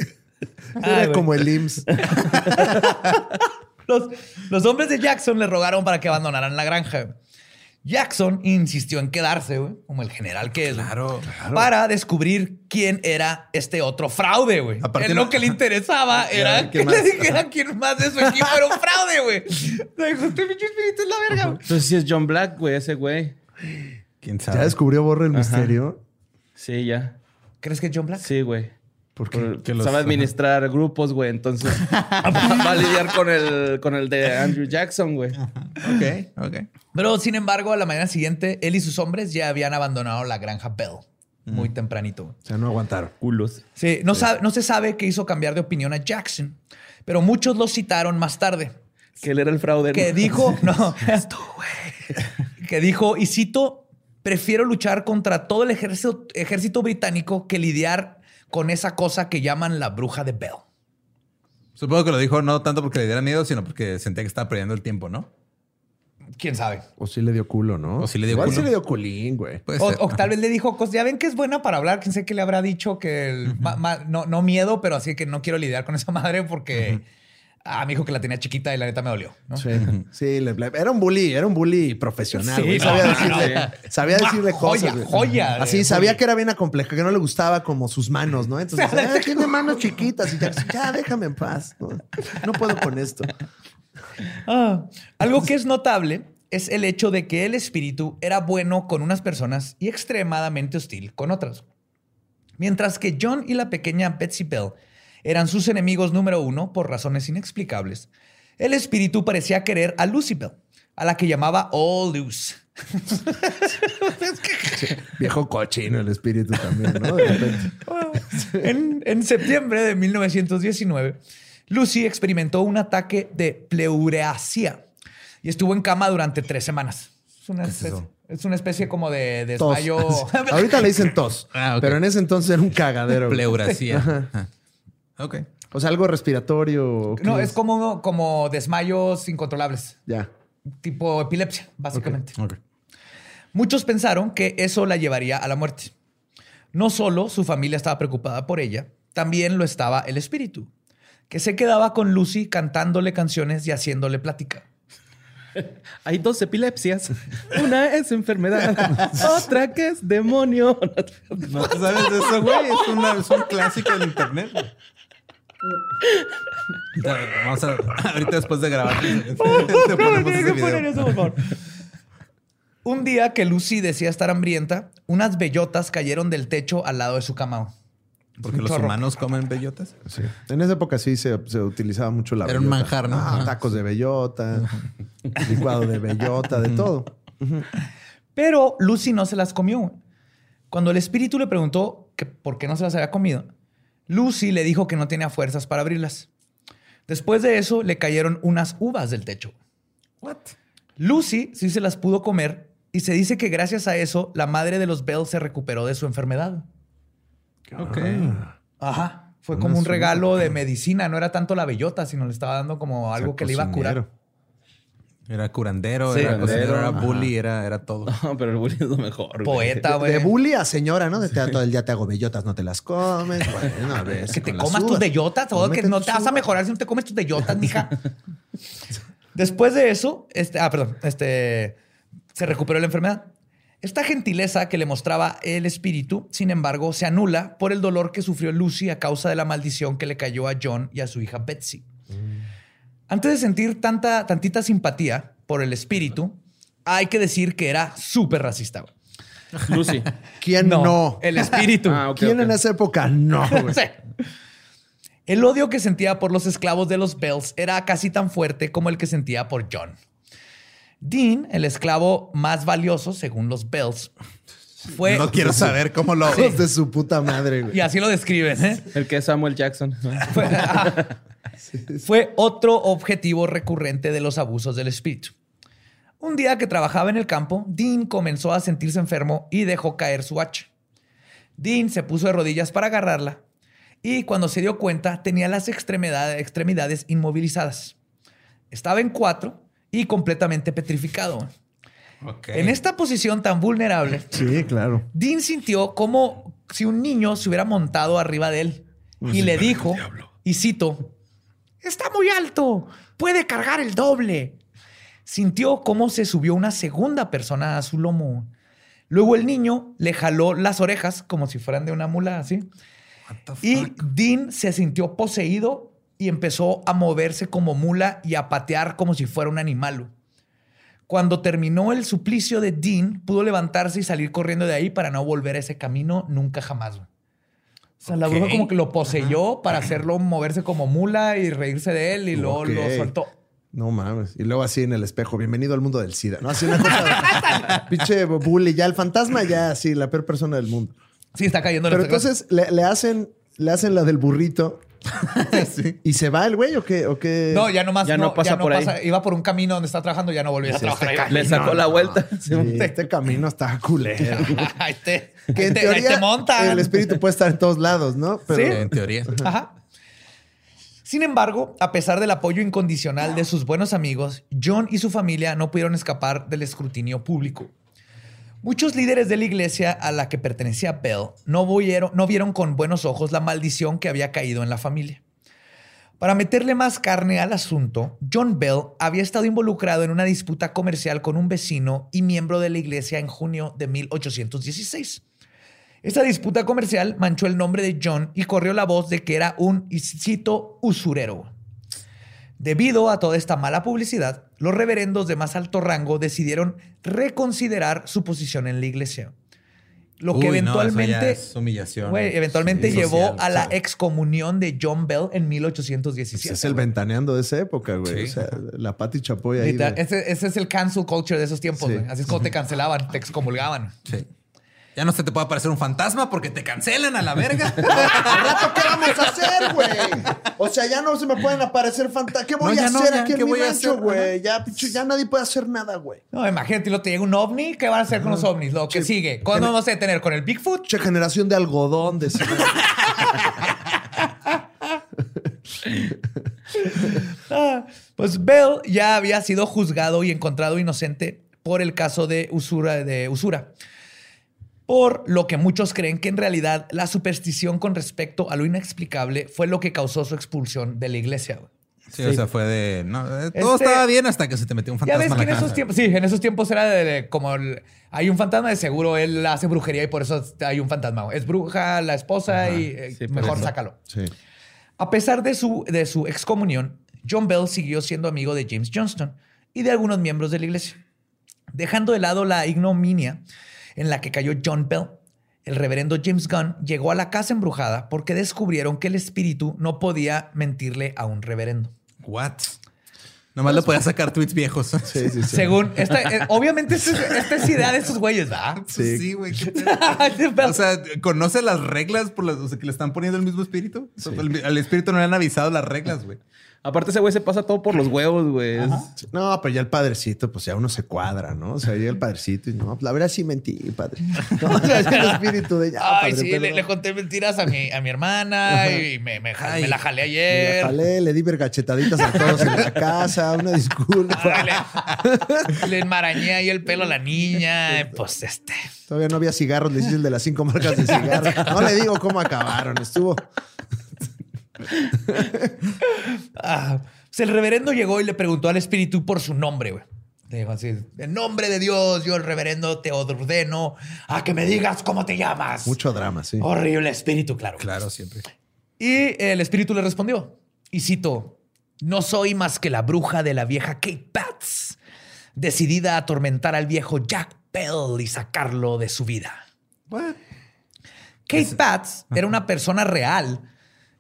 Ay, güey. como el IMSS. [laughs] Los, los hombres de Jackson le rogaron para que abandonaran la granja. Jackson insistió en quedarse, güey, como el general que es. güey, Claro, Para descubrir quién era este otro fraude, güey. Aparte Él no- lo que le interesaba [laughs] era ¿quién que le más? dijera quién más de su equipo era un fraude, güey. [laughs] Le dijo, este pinche espíritu es la verga, güey. Entonces sí es John Black, güey, ese güey. ¿Quién sabe? ¿Ya descubrió Borre el misterio? Sí, ya. ¿Crees que es John Black? Sí, güey. ¿Por qué? Por- Que los- Sabe administrar grupos, güey. Entonces [laughs] va a lidiar con el, con el de Andrew Jackson, güey. Ok, [laughs] ok. Pero, sin embargo, a la mañana siguiente, él y sus hombres ya habían abandonado la granja Bell. Muy tempranito. güey. O sea, no aguantaron. Culos. Sí, no, sabe- no se sabe qué hizo cambiar de opinión a Jackson, pero muchos lo citaron más tarde. Que él era el fraude. Que ¿no? dijo, [laughs] no, que dijo, y cito, prefiero luchar contra todo el ejército, ejército británico que lidiar con esa cosa que llaman la bruja de Bell. Supongo que lo dijo no tanto porque le diera miedo, sino porque sentía que estaba perdiendo el tiempo, ¿no? ¿Quién sabe? O sí le dio culo, ¿no? O sí le dio Igual culo. sí le dio culín, güey. Puede O, ser. o tal vez le dijo, cosas, ya ven que es buena para hablar, quién sé qué le habrá dicho que el- ma- ma- no, no miedo, pero así que no quiero lidiar con esa madre porque a mi hijo que la tenía chiquita y la neta me dolió. ¿no? Sí, [laughs] sí le- era un bully, era un bully profesional. Sí, güey. no, sabía no, decirle, no. sabía decirle joya, cosas. güey. joya de Así, sabía bully. que era bien acomplejado, que no le gustaba como sus manos, ¿no? Entonces, [laughs] "Ah, tiene manos chiquitas. Y ya, ya, déjame en paz. No, no puedo con esto. Ah, algo que es notable es el hecho de que el espíritu era bueno con unas personas y extremadamente hostil con otras. Mientras que John y la pequeña Betsy Bell eran sus enemigos número uno por razones inexplicables, el espíritu parecía querer a Lucy Bell, a la que llamaba All Loose. Viejo cochino el espíritu también, ¿no? De repente. en, en septiembre de 1919, Lucy experimentó un ataque de pleureasia y estuvo en cama durante tres semanas. Es una, es especie, eso? es una especie como de Tos. desmayo. [laughs] Ahorita le dicen tos. Ah. Pero en ese entonces era un cagadero. güey. Ok. O sea, algo respiratorio. ¿o qué no, es como, como desmayos incontrolables, Ya. tipo epilepsia, básicamente. Ok. Muchos pensaron que eso la llevaría a la muerte. No solo su familia estaba preocupada por ella, también lo estaba el espíritu, que se quedaba con Lucy cantándole canciones y haciéndole plática. [laughs] Hay dos epilepsias. Una es enfermedad, [laughs] otra que es demonio. [laughs] ¿No sabes de eso, güey? Es, una- es un clásico del internet. [laughs] Vamos a... Ahorita después de grabar [laughs] te ponemos ese video. Un día que Lucy decía estar hambrienta, unas bellotas cayeron del techo al lado de su cama. Porque Un los humanos comen bellotas. Sí. En esa época sí se, se utilizaba mucho la Era un bellota. manjar, ¿no? Ah, tacos de bellota, licuado de bellota, de todo. Pero Lucy no se las comió. Cuando el espíritu le preguntó que por qué no se las había comido, Lucy le dijo que no tenía fuerzas para abrirlas. Después de eso, le cayeron unas uvas del techo. Lucy sí se las pudo comer y se dice que gracias a eso la madre de los Bell se recuperó de su enfermedad. Ok. Ajá. Fue como un regalo de medicina. No era tanto la bellota, sino le estaba dando como algo que le iba a curar. Era curandero, Sí, era curandero, cocinero, era bully, era, era todo. [laughs] No, pero el bullying es lo mejor. Poeta, De, güey. de bully a señora, ¿no? De te, todo el día te hago bellotas, no te las comes. Bueno, [laughs] a ver. Que te comas tus bellotas, todo que no te vas a mejorar si no te comes tus bellotas, [laughs] mija. Después de eso, este, ah, perdón, este, se recuperó la enfermedad. Esta gentileza que le mostraba el espíritu, sin embargo, se anula por el dolor que sufrió Lucy a causa de la maldición que le cayó a John y a su hija Betsy. Antes de sentir tanta, tantita simpatía por el espíritu, hay que decir que era súper racista. güey. Lucy. [laughs] ¿Quién no? El espíritu. [laughs] Ah, ok, ¿Quién ok. en esa época no? [laughs] güey? Sí. El odio que sentía por los esclavos de los Bells era casi tan fuerte como el que sentía por John. Dean, el esclavo más valioso según los Bells, fue... no quiero saber cómo lo... Hijos de su puta madre, güey. Y así lo describen. ¿eh? El que es Samuel Jackson. Fue, [laughs] Fue otro objetivo recurrente de los abusos del espíritu. Un día que trabajaba en el campo, Dean comenzó a sentirse enfermo y dejó caer su hacha. Dean se puso de rodillas para agarrarla y cuando se dio cuenta tenía las extremidades, extremidades inmovilizadas. Estaba en cuatro y completamente petrificado. En esta posición tan vulnerable, Sí, claro. Dean sintió como si un niño se hubiera montado arriba de él y le dijo, y cito, está muy alto, puede cargar el doble. Sintió cómo se subió una segunda persona a su lomo. Luego el niño le jaló las orejas como si fueran de una mula así. Y Dean se sintió poseído y empezó a moverse como mula y a patear como si fuera un animal. Cuando terminó el suplicio de Dean, pudo levantarse y salir corriendo de ahí para no volver a ese camino nunca jamás. O sea, la bruja como que lo poseyó para hacerlo moverse como mula y reírse de él y luego lo soltó. No mames. Y luego así en el espejo, bienvenido al mundo del SIDA. No, así una cosa. [laughs] pinche bully, ya el fantasma, ya sí, la peor persona del mundo. Sí, está cayendo. Pero entonces le, le hacen, le hacen la del burrito [laughs] y se va el güey o qué, o qué? No, ya nomás Ya no pasa por ahí. Iba por un camino donde está trabajando, ya no volvió a trabajar. este ahí. Le sacó la vuelta. [laughs] Sí, este camino está culero. [laughs] ahí te, Que en ahí teoría te montan. el espíritu puede estar en todos lados, ¿no? Pero Sí. En teoría. Ajá. Sin embargo, a pesar del apoyo incondicional de sus buenos amigos, John y su familia no pudieron escapar del escrutinio público. Muchos líderes de la iglesia a la que pertenecía Bell no vieron, con buenos ojos la maldición que había caído en la familia. Para meterle más carne al asunto, John Bell había estado involucrado en una disputa comercial con un vecino y miembro de la iglesia en junio de 1816. Esta disputa comercial manchó el nombre de John y corrió la voz de que era un, usurero. Debido a toda esta mala publicidad, los reverendos de más alto rango decidieron reconsiderar su posición en la iglesia. Lo que Uy, eventualmente, humillación. güey, eventualmente Sí, llevó social. a la excomunión de John Bell en pues, 1817. es el ventaneando de esa época, güey. Sí. O sea, la Pati Chapoy ahí. Literal, de- ese, ese es el cancel culture de esos tiempos. Güey. Así es como te cancelaban, te excomulgaban. Sí. Ya no se te puede aparecer un fantasma porque te cancelan a la verga. [laughs] ¿Al rato qué vamos a hacer, güey? O sea, ya no se me pueden aparecer fantasmas. ¿Qué voy No, a no, hacer ya, aquí en ¿qué mi voy a rancho, hacer? güey? Ya, ya nadie puede hacer nada, güey. No, imagínate, lo te llega un ovni, ¿qué van a hacer con los ovnis? Lo que sigue. ¿Cuándo vamos a detener? ¿Con el Bigfoot? Che, generación de algodón, de [laughs] Ah, pues Bell ya había sido juzgado y encontrado inocente por el caso de usura, de usura. Por lo que muchos creen que en realidad la superstición con respecto a lo inexplicable fue lo que causó su expulsión de la iglesia. Sí, o sea, fue de. No, eh, todo Este- estaba bien hasta que se te metió un Ya fantasma ves en que la en esos tiempos, sí, en esos tiempos era de, de como el- hay un fantasma de seguro, él hace brujería y por eso hay un fantasma. Es bruja la esposa y eh, sí, mejor eso. sácalo. Sí. A pesar de su, de su excomunión, John Bell siguió siendo amigo de James Johnston y de algunos miembros de la iglesia. Dejando de lado la ignominia en la que cayó John Bell, el reverendo James Gunn llegó a la casa embrujada porque descubrieron que el espíritu no podía mentirle a un reverendo. What? Nomás le podía sacar tweets viejos. Sí, sí, sí. Según, esta, eh, obviamente esta es, esta es idea de esos güeyes, ¿verdad? Sí, Sí. güey. [laughs] o sea, ¿conoce las reglas por las o sea, que le están poniendo el mismo espíritu? El, al espíritu no le han avisado las reglas, güey. Aparte, ese güey se pasa todo por los huevos, güey. No, pero ya el padrecito, pues ya uno se cuadra, ¿no? O sea, llega el padrecito y no, pues, la verdad sí mentí, padre. [laughs] No, o sea, el espíritu de ya, Ay, padre, sí, le, conté mentiras a mi, a mi hermana y me, me, me la jalé Me ayer. la jalé, le di vergachetaditas a todos en la casa, una disculpa. Ah, le, le enmarañé ahí el pelo a la niña. Pues este. Todavía no había cigarros, le hice el de las cinco marcas de cigarros. No le digo cómo acabaron, estuvo. [laughs] Ah, pues el reverendo llegó y le preguntó al espíritu por su nombre, güey. Le dijo así: En nombre de Dios, yo el reverendo te ordeno a que me digas cómo te llamas. Mucho drama, sí. Horrible espíritu, claro. Claro, siempre. Y el espíritu le respondió, y cito, no soy más que la bruja de la vieja Kate Pats, decidida a atormentar al viejo Jack Bell y sacarlo de su vida. What? Kate Pats era una persona real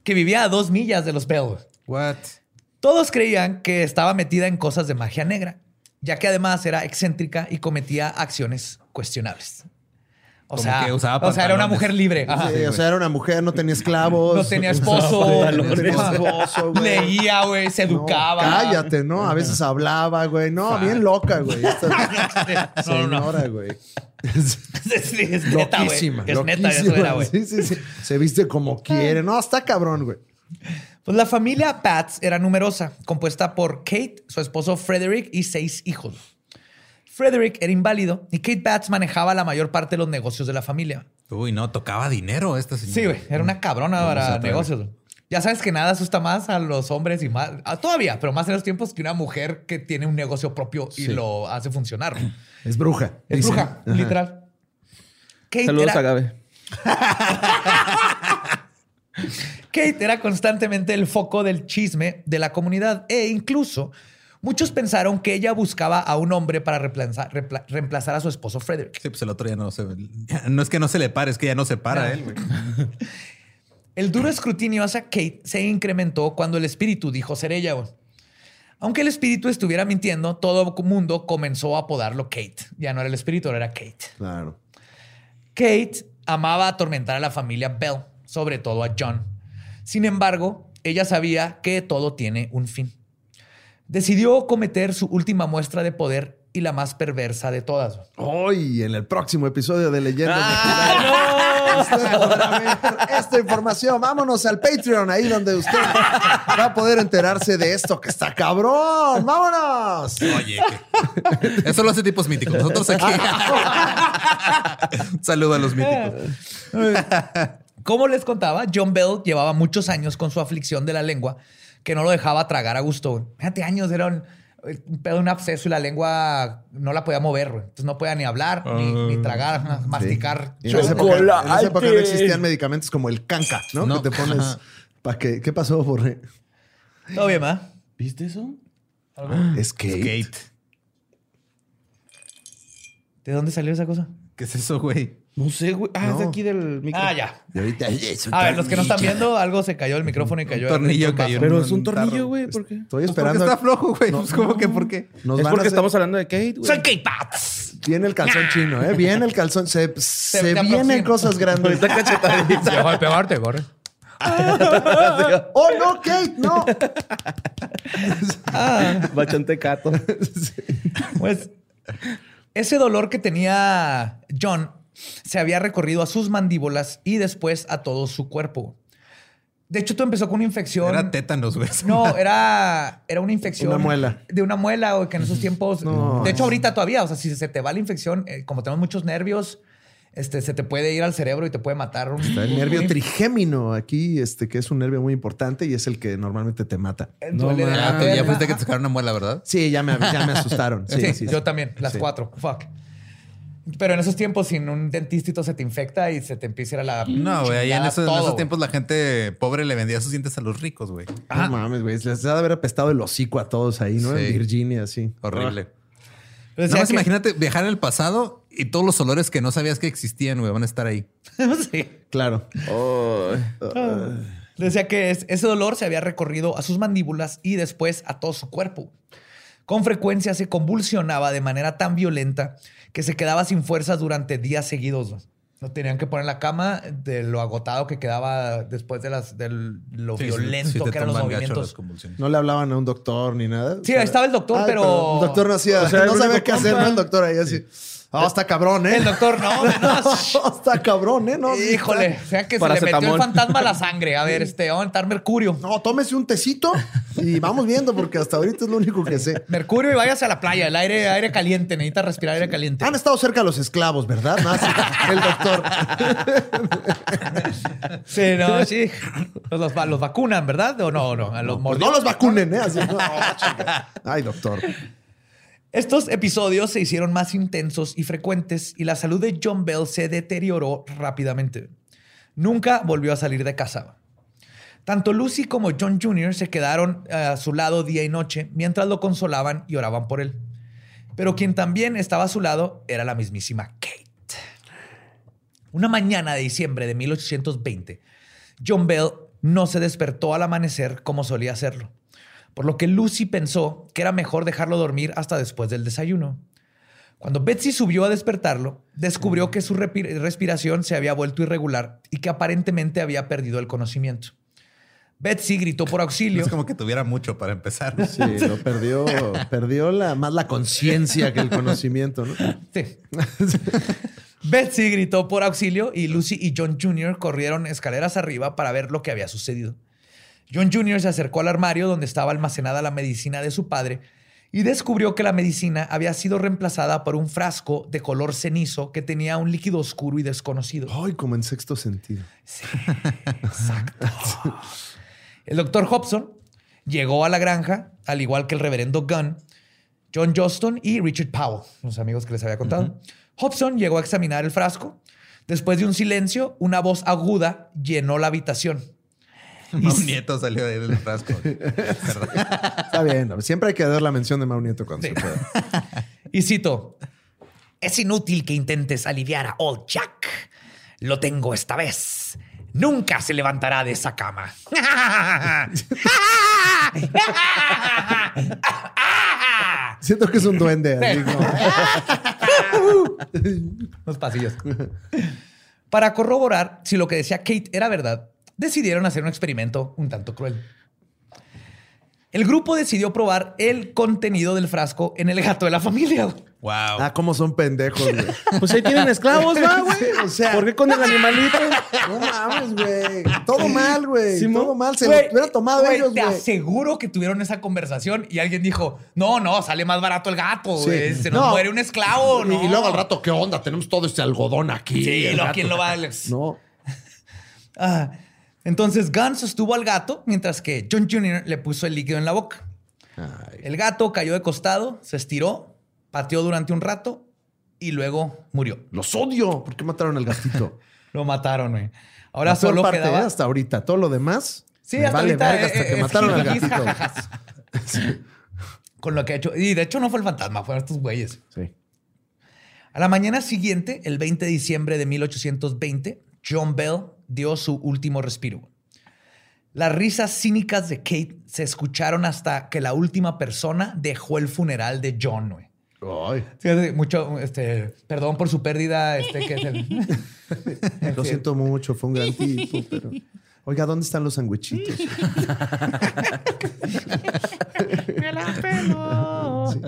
que vivía a dos millas de los Bell. What? Todos creían que estaba metida en cosas de magia negra, ya que además era excéntrica y cometía acciones cuestionables. O Como sea, que usaba o sea, era una pantalones. mujer libre. Ajá. Sí, o sea, era una mujer, no tenía esclavos. No tenía [laughs] esposo. No tenía esposo, güey. Leía, güey, se No, educaba. cállate, ¿no? A veces hablaba, güey. No, bien loca, güey. Esta [laughs] No, no, no. señora, güey. [laughs] Es neta, güey. Loquísima. Es neta, eso loquísima. era, güey. Sí, sí, sí. Se viste como quiere. No, está cabrón, güey. Pues la familia Pats era numerosa, compuesta por Kate, su esposo Frederick y seis hijos. Frederick era inválido y Kate Pats manejaba la mayor parte de los negocios de la familia. Uy, no, tocaba dinero esta señora. Sí, güey, era una cabrona para negocios. Ya sabes que nada asusta más a los hombres y más, a- todavía, pero más en los tiempos que una mujer que tiene un negocio propio y Sí. lo hace funcionar. [clears throat] Es bruja. Es dicen. bruja, Ajá. literal. Kate Saludos era- a Gabe. [laughs] Kate era constantemente el foco del chisme de la comunidad e incluso muchos pensaron que ella buscaba a un hombre para reemplazar, a su esposo Frederick. Sí, pues el otro ya no se No es que no se le pare, es que ya no se para él, güey. [laughs] El duro escrutinio hacia Kate se incrementó cuando el espíritu dijo ser ella. güey. Aunque el espíritu estuviera mintiendo, todo el mundo comenzó a apodarlo Kate. Ya no era el espíritu, ahora era Kate. Claro. Kate amaba atormentar a la familia Bell, sobre todo a John. Sin embargo, ella sabía que todo tiene un fin. Decidió cometer su última muestra de poder y la más perversa de todas. Hoy, en el próximo episodio de Leyendas ¡Ah, podrá ver esta información. Vámonos al Patreon, ahí donde usted va a poder enterarse de esto que está cabrón. ¡Vámonos! Oye, que- eso lo hace tipos míticos. Nosotros aquí. Un [laughs] Saludo a los míticos. Como les contaba, John Bell llevaba muchos años con su aflicción de la lengua que no lo dejaba tragar a gusto. Fíjate, años era un, un pedo, un absceso y la lengua no la podía mover. güey. Entonces no podía ni hablar, ni, ni tragar, ajá, masticar. Y en, esa época, en esa época no existían medicamentos como el canca, ¿no? No. Que te pones para que. ¿Qué pasó, Borre? Todo bien, ¿verdad? ¿Viste eso? Es Kate. Kate. ¿De dónde salió esa cosa? ¿Qué es eso, güey? No sé, güey. Ah, es de No. aquí del micro. Ah, ya. Y ahorita es un A ver, los que no están tornillo. viendo, algo se cayó el micrófono y cayó. el- tornillo cayó. Pero es un tornillo, güey. ¿Por qué? Estoy Pues porque esperando. está flojo, güey. No. Pues, ¿Cómo que por qué? Nos es van a porque hacer- estamos hablando de Kate, güey. Soy Kate Pats. Viene el calzón chino, ¿eh? Viene el calzón. Se, se, te vienen aproxima. cosas grandes. Ahorita cachetadita. Dejo de pegarte, corre. ¡Oh, no, Kate! ¡No! Bachante cato. Pues ese dolor que tenía John se había recorrido a sus mandíbulas y después a todo su cuerpo. De hecho, todo empezó con una infección. Era tétanos, güey. No, era, era una infección. Una muela. De una muela, güey, que en esos tiempos. No. De hecho, ahorita todavía, o sea, si se te va la infección, eh, como tenemos muchos nervios, este, se te puede ir al cerebro y te puede matar. un- Está el un- nervio un- trigémino aquí, este, que es un nervio muy importante y es el que normalmente te mata. eh, duele de la Ya, ya fuiste que te sacaron una muela, ¿verdad? Sí, ya me, ya me asustaron. Sí, [laughs] Sí, sí, sí. yo también, las Sí. cuatro. Fuck. Pero en esos tiempos, sin un dentistito se te infecta y se te empieza a ir a la. No, güey. Allá en, esos- en tiempos la gente pobre le vendía sus dientes a los ricos, güey. No mames, güey. Les ha de haber apestado el hocico a todos ahí, ¿no? Sí. En Virginia, sí. Horrible. Decía Nada más que- imagínate viajar en el pasado y todos los olores que no sabías que existían, güey, van a estar ahí. [laughs] Sí. Claro. Decía que es- ese dolor se había recorrido a sus mandíbulas y después a todo su cuerpo. Con frecuencia se convulsionaba de manera tan violenta que se quedaba sin fuerzas durante días seguidos. Lo tenían que poner en la cama de lo agotado que quedaba después de las, de lo Sí, violento sí que eran los movimientos. No le hablaban a un doctor ni nada. Sí, ahí estaba el doctor, Ay, pero- El doctor no hacía, O sea, no sabía qué hacer, ¿no? El doctor ahí así. Ah, está cabrón, ¿eh? El doctor, no, no. [laughs] está cabrón, ¿eh? No, Híjole, o sea que se le metió el fantasma a la sangre. A ver, este, vamos a entrar mercurio. No, tómese un tecito y vamos viendo, porque hasta ahorita es lo único que sé. Mercurio y váyase a la playa, el aire, aire caliente, necesita respirar aire caliente. Han estado cerca los esclavos, ¿verdad? Más el doctor. Sí, no, sí. Los, los, los vacunan, ¿verdad? O no, no, a los Pues no los vacunen, ¿eh? Así, no. Ay, doctor. Estos episodios se hicieron más intensos y frecuentes y la salud de John Bell se deterioró rápidamente. Nunca volvió a salir de casa. Tanto Lucy como John Jr. se quedaron eh, a su lado día y noche mientras lo consolaban y oraban por él. Pero quien también estaba a su lado era la mismísima Kate. Una mañana de diciembre de 1820, John Bell no se despertó al amanecer como solía hacerlo, por lo que Lucy pensó que era mejor dejarlo dormir hasta después del desayuno. Cuando Betsy subió a despertarlo, descubrió que su respiración se había vuelto irregular y que aparentemente había perdido el conocimiento. Betsy gritó por auxilio. [laughs] Es como que tuviera mucho para empezar. Sí, lo [laughs] perdió, perdió la, más la conciencia que el conocimiento, ¿no? Sí. [laughs] Betsy gritó por auxilio y Lucy y John Jr. corrieron escaleras arriba para ver lo que había sucedido. John Jr. se acercó al armario donde estaba almacenada la medicina de su padre y descubrió que la medicina había sido reemplazada por un frasco de color cenizo que tenía un líquido oscuro y desconocido. Ay, como en sexto sentido. El doctor Hobson llegó a la granja, al igual que el reverendo Gunn, John Johnston y Richard Powell, los amigos que les había contado. Hobson llegó a examinar el frasco. Después de un silencio, una voz aguda llenó la habitación. [laughs] Un nieto salió de ahí del frasco. [laughs] Está bien. Siempre hay que dar la mención de Mau Nieto cuando se pueda. [laughs] Y cito, es inútil que intentes aliviar a Old Jack. Lo tengo esta vez. Nunca se levantará de esa cama. Siento que es un duende. así como- Los pasillos. Para corroborar si lo que decía Kate era verdad, decidieron hacer un experimento un tanto cruel. El grupo decidió probar el contenido del frasco en el gato de la familia. Wow. Ah, cómo son pendejos, güey. Pues ahí tienen esclavos, va, güey. Sí, o sea- ¿Por qué con el animalito? No mames, güey. Todo mal, güey. Simón. Todo mal. Se Güey, lo hubieran tomado güey, ellos, Te güey. aseguro que tuvieron esa conversación y alguien dijo, no, no, sale más barato el gato, Sí. güey. Se nos No. muere un esclavo, Y- ¿no? Y luego al rato, ¿qué onda? Tenemos todo este algodón aquí. Sí, lo, ¿quién lo va a... No. [laughs] Ah, entonces Gunn sostuvo al gato mientras que John Jr. le puso el líquido en la boca. Ay. El gato cayó de costado, se estiró, pateó durante un rato y luego murió. Los odio. ¿Por qué mataron al gatito? [laughs] Lo mataron, güey. Ahora solo parte, quedaba... ¿eh? hasta ahorita. Todo lo demás. Sí, hasta vale ahorita verga eh, hasta que eh, mataron al [laughs] gatito. [laughs] jajajas. Con lo que ha hecho. Y de hecho no fue el fantasma, fueron estos güeyes. Sí. A la mañana siguiente, el 20 de diciembre de 1820, John Bell dio su último respiro. Las risas cínicas de Kate se escucharon hasta que la última persona dejó el funeral de John. güey. Ay, mucho, este, perdón por su pérdida, este, que es el- [laughs] lo siento mucho. Fue un gran tipo, pero... Oiga, ¿dónde están los sandwichitos? [laughs] Sí.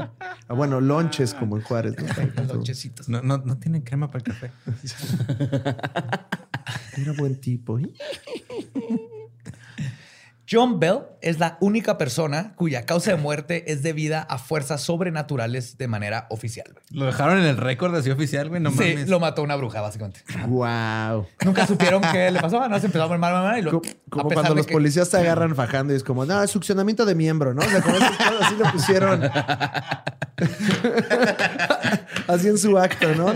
Ah, bueno, lonches como en Juárez. ¿no? Lonchecitos. No, no, no tienen crema para el café. [laughs] Era buen tipo. ¿eh? [laughs] John Bell es la única persona cuya causa de muerte es debida a fuerzas sobrenaturales de manera oficial. güey. Lo dejaron en el récord así oficial, güey. No sí, mames. lo mató una bruja, básicamente. Wow. Nunca supieron qué le pasó, no se empezó a mal, mal, y lo, Como, cuando los que- policías te agarran fajando y es como, no, es succionamiento de miembro, ¿no? O sea, como cosas así lo pusieron. [laughs] [laughs] así en su acto, ¿no?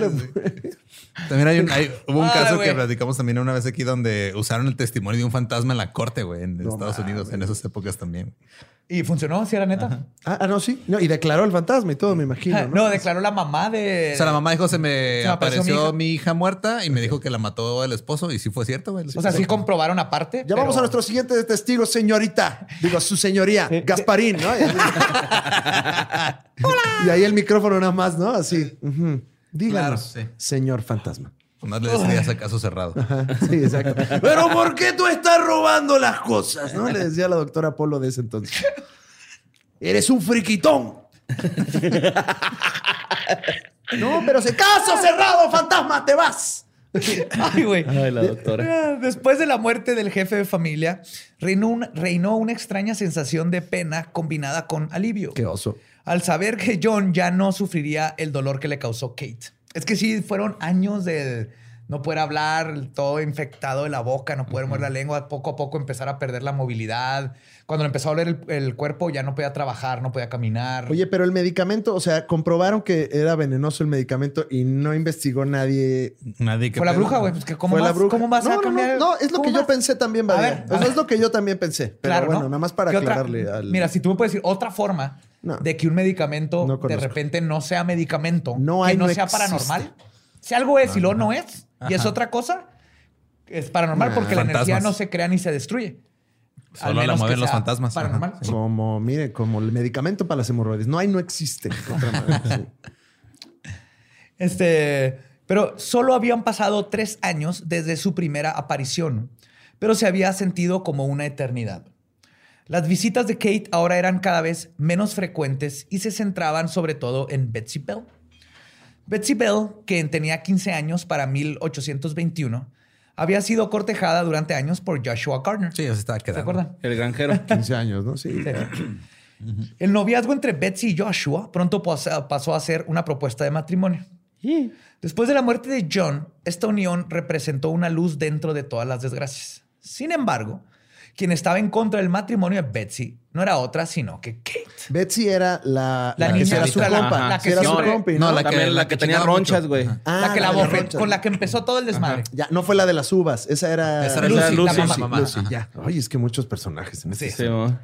También hay un, hay- [laughs] hubo un Ay, caso que platicamos también una vez aquí donde usaron el testimonio de un fantasma en la corte, güey, en No Estados Unidos, en esas épocas también. Y funcionó, si era neta. Ah, ah, no, sí. No, y declaró el fantasma y todo, me imagino. [laughs] No, No, declaró la mamá de. O sea, la mamá dijo, se me, Se me apareció apareció mi mi hija. muerta y me dijo que la mató el esposo y sí fue cierto, güey. O sea, sí comprobaron aparte. Ya vamos a nuestro siguiente testigo, señorita. Digo, su señoría, Gasparín, ¿no? [laughs] Y ahí el micrófono nada más, ¿no? Así. ujú. Díganos, Claro, sí. señor fantasma. No le decías a caso cerrado. Sí, exacto. [laughs] Pero ¿por qué tú estás robando las cosas? ¿No? Le decía la doctora Polo de ese entonces. Eres un friquitón. [laughs] no, pero se caso cerrado, fantasma, te vas. Ay, güey. Ay, la doctora. Ah, Después de la muerte del jefe de familia, reinó, un- reinó una extraña sensación de pena combinada con alivio. Qué oso. Al saber que John ya no sufriría el dolor que le causó Kate. Es que sí, fueron años de no poder hablar, todo infectado de la boca, no poder mover la lengua, poco a poco empezar a perder la movilidad. Cuando le empezó a doler el, el cuerpo, ya no podía trabajar, no podía caminar. Oye, pero el medicamento, o sea, comprobaron que era venenoso el medicamento y no investigó nadie. Nadie que fue la bruja, güey. Pues que ¿cómo, Fue vas, la bruja. ¿Cómo vas no, a no, cambiar? No, no, es lo ¿Cómo que yo pensé también, A Badía. ver, O sea, es lo que yo también pensé. Pero Claro, bueno, ¿no? nada más para aclararle al. Mira, si tú me puedes decir otra forma No. de que un medicamento No de repente no sea medicamento, No que hay, no, no sea existe. paranormal. Si algo es y luego no es, y es otra cosa, es paranormal Nah. porque la energía no se crea ni se destruye. Solo la mueven los fantasmas. Paranormal. Sí. Como, mire, como el medicamento para las hemorroides. No hay, no existe. [laughs] Otra manera, sí. Este, pero solo habían pasado tres años desde su primera aparición, pero se había sentido como una eternidad. Las visitas de Kate ahora eran cada vez menos frecuentes y se centraban sobre todo en Betsy Bell. Betsy Bell, quien tenía 15 años para 1821, había sido cortejada durante años por Joshua Gardner. Sí, ya se estaba ¿Se quedando. acuerdan? El granjero. [laughs] 15 años, ¿no? Sí. El noviazgo entre Betsy y Joshua pronto pas- pasó a ser una propuesta de matrimonio. Después de la muerte de John, esta unión representó una luz dentro de todas las desgracias. Sin embargo, quien estaba en contra del matrimonio de Betsy no era otra sino que Kate. Betsy era la, La la que niña era su la- compa. la La que que era su No, ¿no? la que- la que, que tenía ronchas, güey. Ah, la que la de bofe- ronchas. con la que empezó todo el desmadre. Ya, no fue la de las uvas. Esa era Esa era Lucy, Lucy, la Lucy, mamá. Lucy, ya. Oye, es que muchos personajes en este. Sí, mo.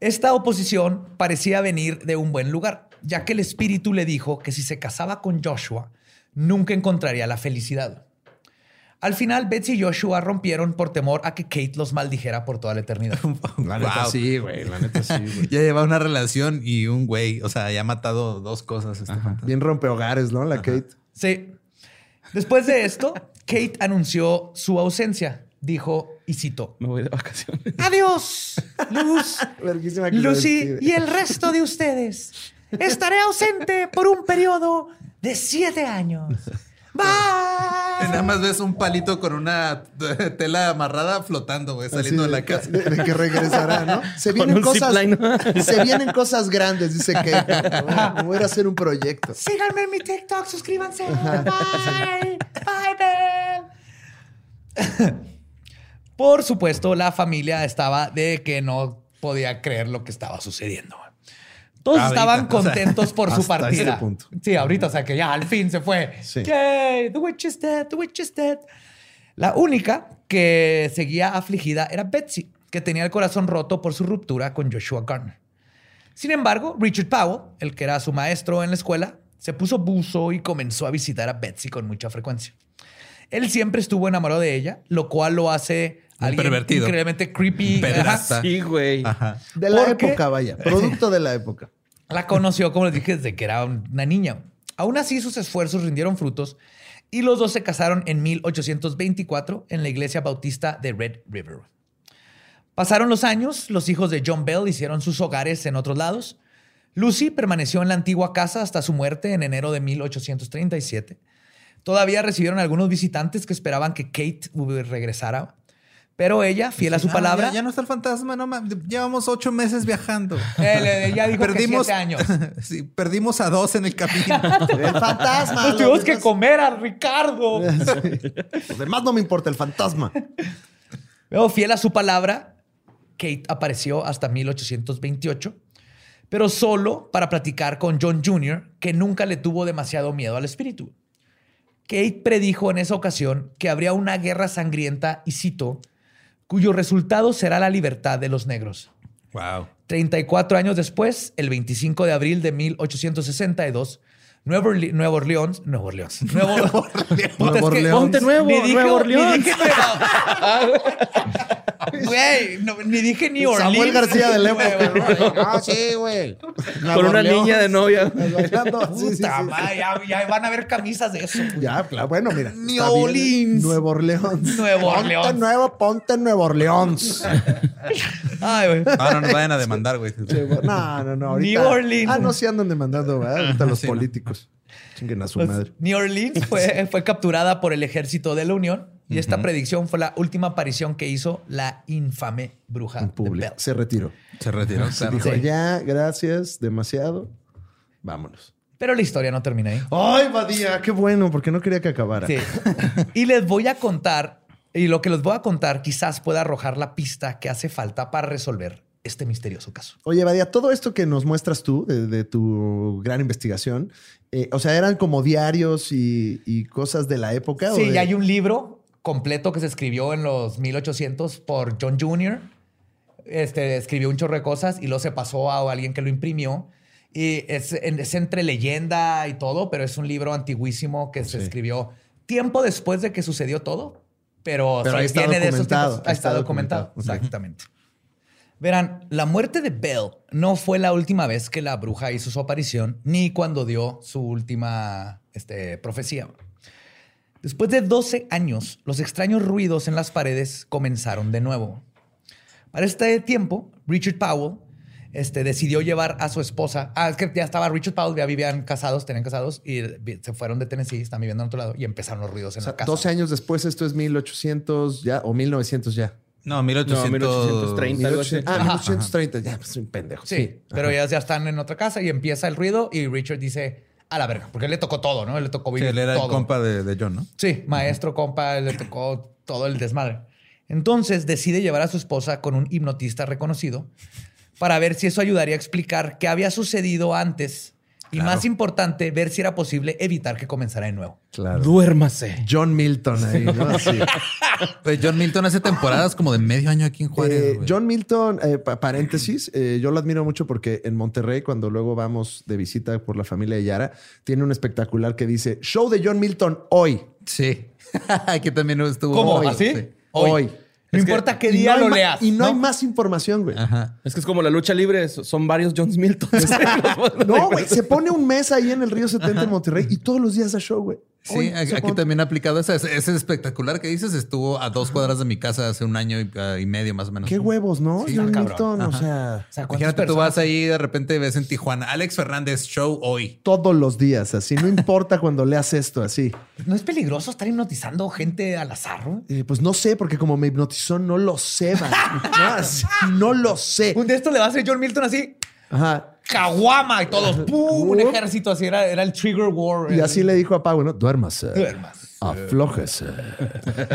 Esta oposición parecía venir de un buen lugar, ya que el espíritu le dijo que si se casaba con Joshua, nunca encontraría la felicidad. Al final, Betsy y Joshua rompieron por temor a que Kate los maldijera por toda la eternidad. [laughs] La neta Wow. sí, güey. La neta sí, güey. Ya lleva una relación y un güey, o sea, ya ha matado dos cosas. Este. Bien rompehogares, ¿no? La Kate. Sí. Después de esto, Kate anunció su ausencia. Dijo, y citó, Me voy de vacaciones. Adiós, Luz, Lucy y el resto de ustedes. Estaré ausente por un periodo de siete años. Bye. Nada más ves un palito con una [laughs] tela amarrada flotando, güey, saliendo Así de la casa. De, de que regresará, ¿no? [laughs] Se Con vienen un cosas. [laughs] Se vienen cosas grandes, dice Kate. Me voy a hacer un proyecto. Síganme en mi TikTok, suscríbanse. Bye. Bye, Bell. Por supuesto, la familia estaba de que no podía creer lo que estaba sucediendo. Todos Ahorita, estaban [laughs] o sea, contentos por su partida. este punto. Sí, ahorita, o sea que ya al fin se fue. Sí. Yay, the witch is dead, the witch is dead. La única que seguía afligida era Betsy, que tenía el corazón roto por su ruptura con Joshua Garner. Sin embargo, Richard Powell, el que era su maestro en la escuela, se puso buzo y comenzó a visitar a Betsy con mucha frecuencia. Él siempre estuvo enamorado de ella, lo cual lo hace alguien pervertido. increíblemente creepy. Sí, güey. Ajá. De la Porque- época, vaya. Producto de la época. [laughs] La conoció, como les dije, desde que era una niña. Aún así, sus esfuerzos rindieron frutos y los dos se casaron en 1824 en la iglesia bautista de Red River. Pasaron los años, los hijos de John Bell hicieron sus hogares en otros lados. Lucy permaneció en la antigua casa hasta su muerte en enero de 1837. Todavía recibieron algunos visitantes que esperaban que Kate regresara, pero ella, fiel a su Ah, palabra, Ya, ya no está el fantasma, no mames. Llevamos ocho meses viajando. [laughs] él, eh, ya dijo perdimos, que siete años. [laughs] sí, perdimos a dos en el camino. [laughs] El fantasma. Nos tuvimos que comer a Ricardo. Los demás no me importa, el fantasma. Luego, fiel a su palabra, Kate apareció hasta 1828, pero solo para platicar con John Jr., que nunca le tuvo demasiado miedo al espíritu. Kate predijo en esa ocasión que habría una guerra sangrienta, y cito, cuyo resultado será la libertad de los negros. wow. 34 años después, el 25 de abril de 1862, Nueva, Orle- Nueva Orleans, Nueva Orleans, Nuevo, [laughs] que Orleans. Ponte nuevo, Nuevo ni Orleans. Güey, no, ni dije New Orleans. Samuel García de León. Güey, Ah, sí, güey. Con una niña de novia. [laughs] Bailando. Sí, sí, Puta sí. madre, ya, ya van a ver camisas de eso. güey. Ya, claro. Bueno, mira. New. Orleans. Nuevo Orleans. Nuevo ponte Orleans. nuevo, ponte Nuevo Orleans. Ah, Ay, güey. No, no nos vayan a demandar, güey. No, no, no. Ahorita, New Orleans. Ah, no, sí andan demandando, ¿verdad? Ahorita los Sí, ¿no? políticos. Chinguen a su Pues, madre. New Orleans fue, fue capturada por el ejército de la Unión y esta predicción fue la última aparición que hizo la infame bruja En de. Bell. Se retiró. Se retiró. Se dijo, Sí. ya, gracias, demasiado. Vámonos. Pero la historia no termina ahí. Ay, Badía, qué bueno, porque no quería que acabara. Sí. [laughs] Y les voy a contar, y lo que les voy a contar quizás pueda arrojar la pista que hace falta para resolver este misterioso caso. Oye, Badía, todo esto que nos muestras tú de, de tu gran investigación, eh, o sea, eran como diarios y, y cosas de la época. o Sí, de- y hay un libro completo que se escribió en los 1800 por John Jr. Este, escribió un chorro de cosas y luego se pasó a alguien que lo imprimió. Y es, es entre leyenda y todo, pero es un libro antiguísimo que se Sí. escribió tiempo después de que sucedió todo. Pero, Pero viene de esos documentado, tiempos. Ahí está documentado. documentado. Exactamente. Verán, la muerte de Bell no fue la última vez que la bruja hizo su aparición, ni cuando dio su última este, profecía. Después de 12 años, los extraños ruidos en las paredes comenzaron de nuevo. Para este tiempo, Richard Powell este, decidió llevar a su esposa. Ah, es que ya estaba Richard Powell, ya vivían casados, tenían casados y se fueron de Tennessee, están viviendo en otro lado y empezaron los ruidos en O sea, la casa. 12 años después, esto es 1800 ya, o 1900 ya. No, 1800. No, 1830. Algo así. 1800 ah, Ajá. 1830, ya, pues soy un pendejo. Sí, pero ya, ya están en otra casa y empieza el ruido y Richard dice a la verga, porque él le tocó todo, ¿no? Él le tocó Sí, vivir él era todo. el compa de, de John, ¿no? Sí, maestro, compa, le tocó todo el desmadre. Entonces decide llevar a su esposa con un hipnotista reconocido para ver si eso ayudaría a explicar qué había sucedido antes y Claro. más importante, ver si era posible evitar que comenzara de nuevo. Claro. Duérmase. John Milton ahí, ¿no? Pues [laughs] John Milton hace temporadas como de medio año aquí en Juárez. Eh, güey. John Milton, eh, pa- paréntesis, eh, yo lo admiro mucho porque en Monterrey, cuando luego vamos de visita por la familia de Yara, tiene un espectacular que dice Show de John Milton hoy. Sí. [laughs] Aquí también estuvo. ¿Cómo? Hoy, ¿Así? sí. Hoy. Hoy. No Es que- importa qué día no lo leas. Y no, hay más información, güey. Ajá. Es que es como la lucha libre, so- son varios John Milton. [laughs] [laughs] No, güey. Se pone un mes ahí en el Río 70 en Monterrey y todos los días da show, güey. Sí, Hoy, aquí, también ha aplicado esa. Ese ese espectacular que dices estuvo a dos cuadras de mi casa hace un año y, ah, y medio más o menos. Qué huevos, ¿no? Sí, John. Milton, o sea, O sea, ¿cuántas Imagínate, tú vas ahí y de repente ves en Tijuana, Alex Fernández Show hoy. todos los días, así. No importa cuando leas esto, así. ¿No es peligroso estar hipnotizando gente al azar? Eh, pues no sé, porque como me hipnotizó, no lo sé, man. [laughs] No, así, no lo sé. Un de estos le va a hacer John Milton así, Ajá. Caguama y todos, ¡pum! Un ejército así, era, era el Trigger War. Y así le dijo a Pau, ¿no? Duérmase. Duérmase. Aflójese.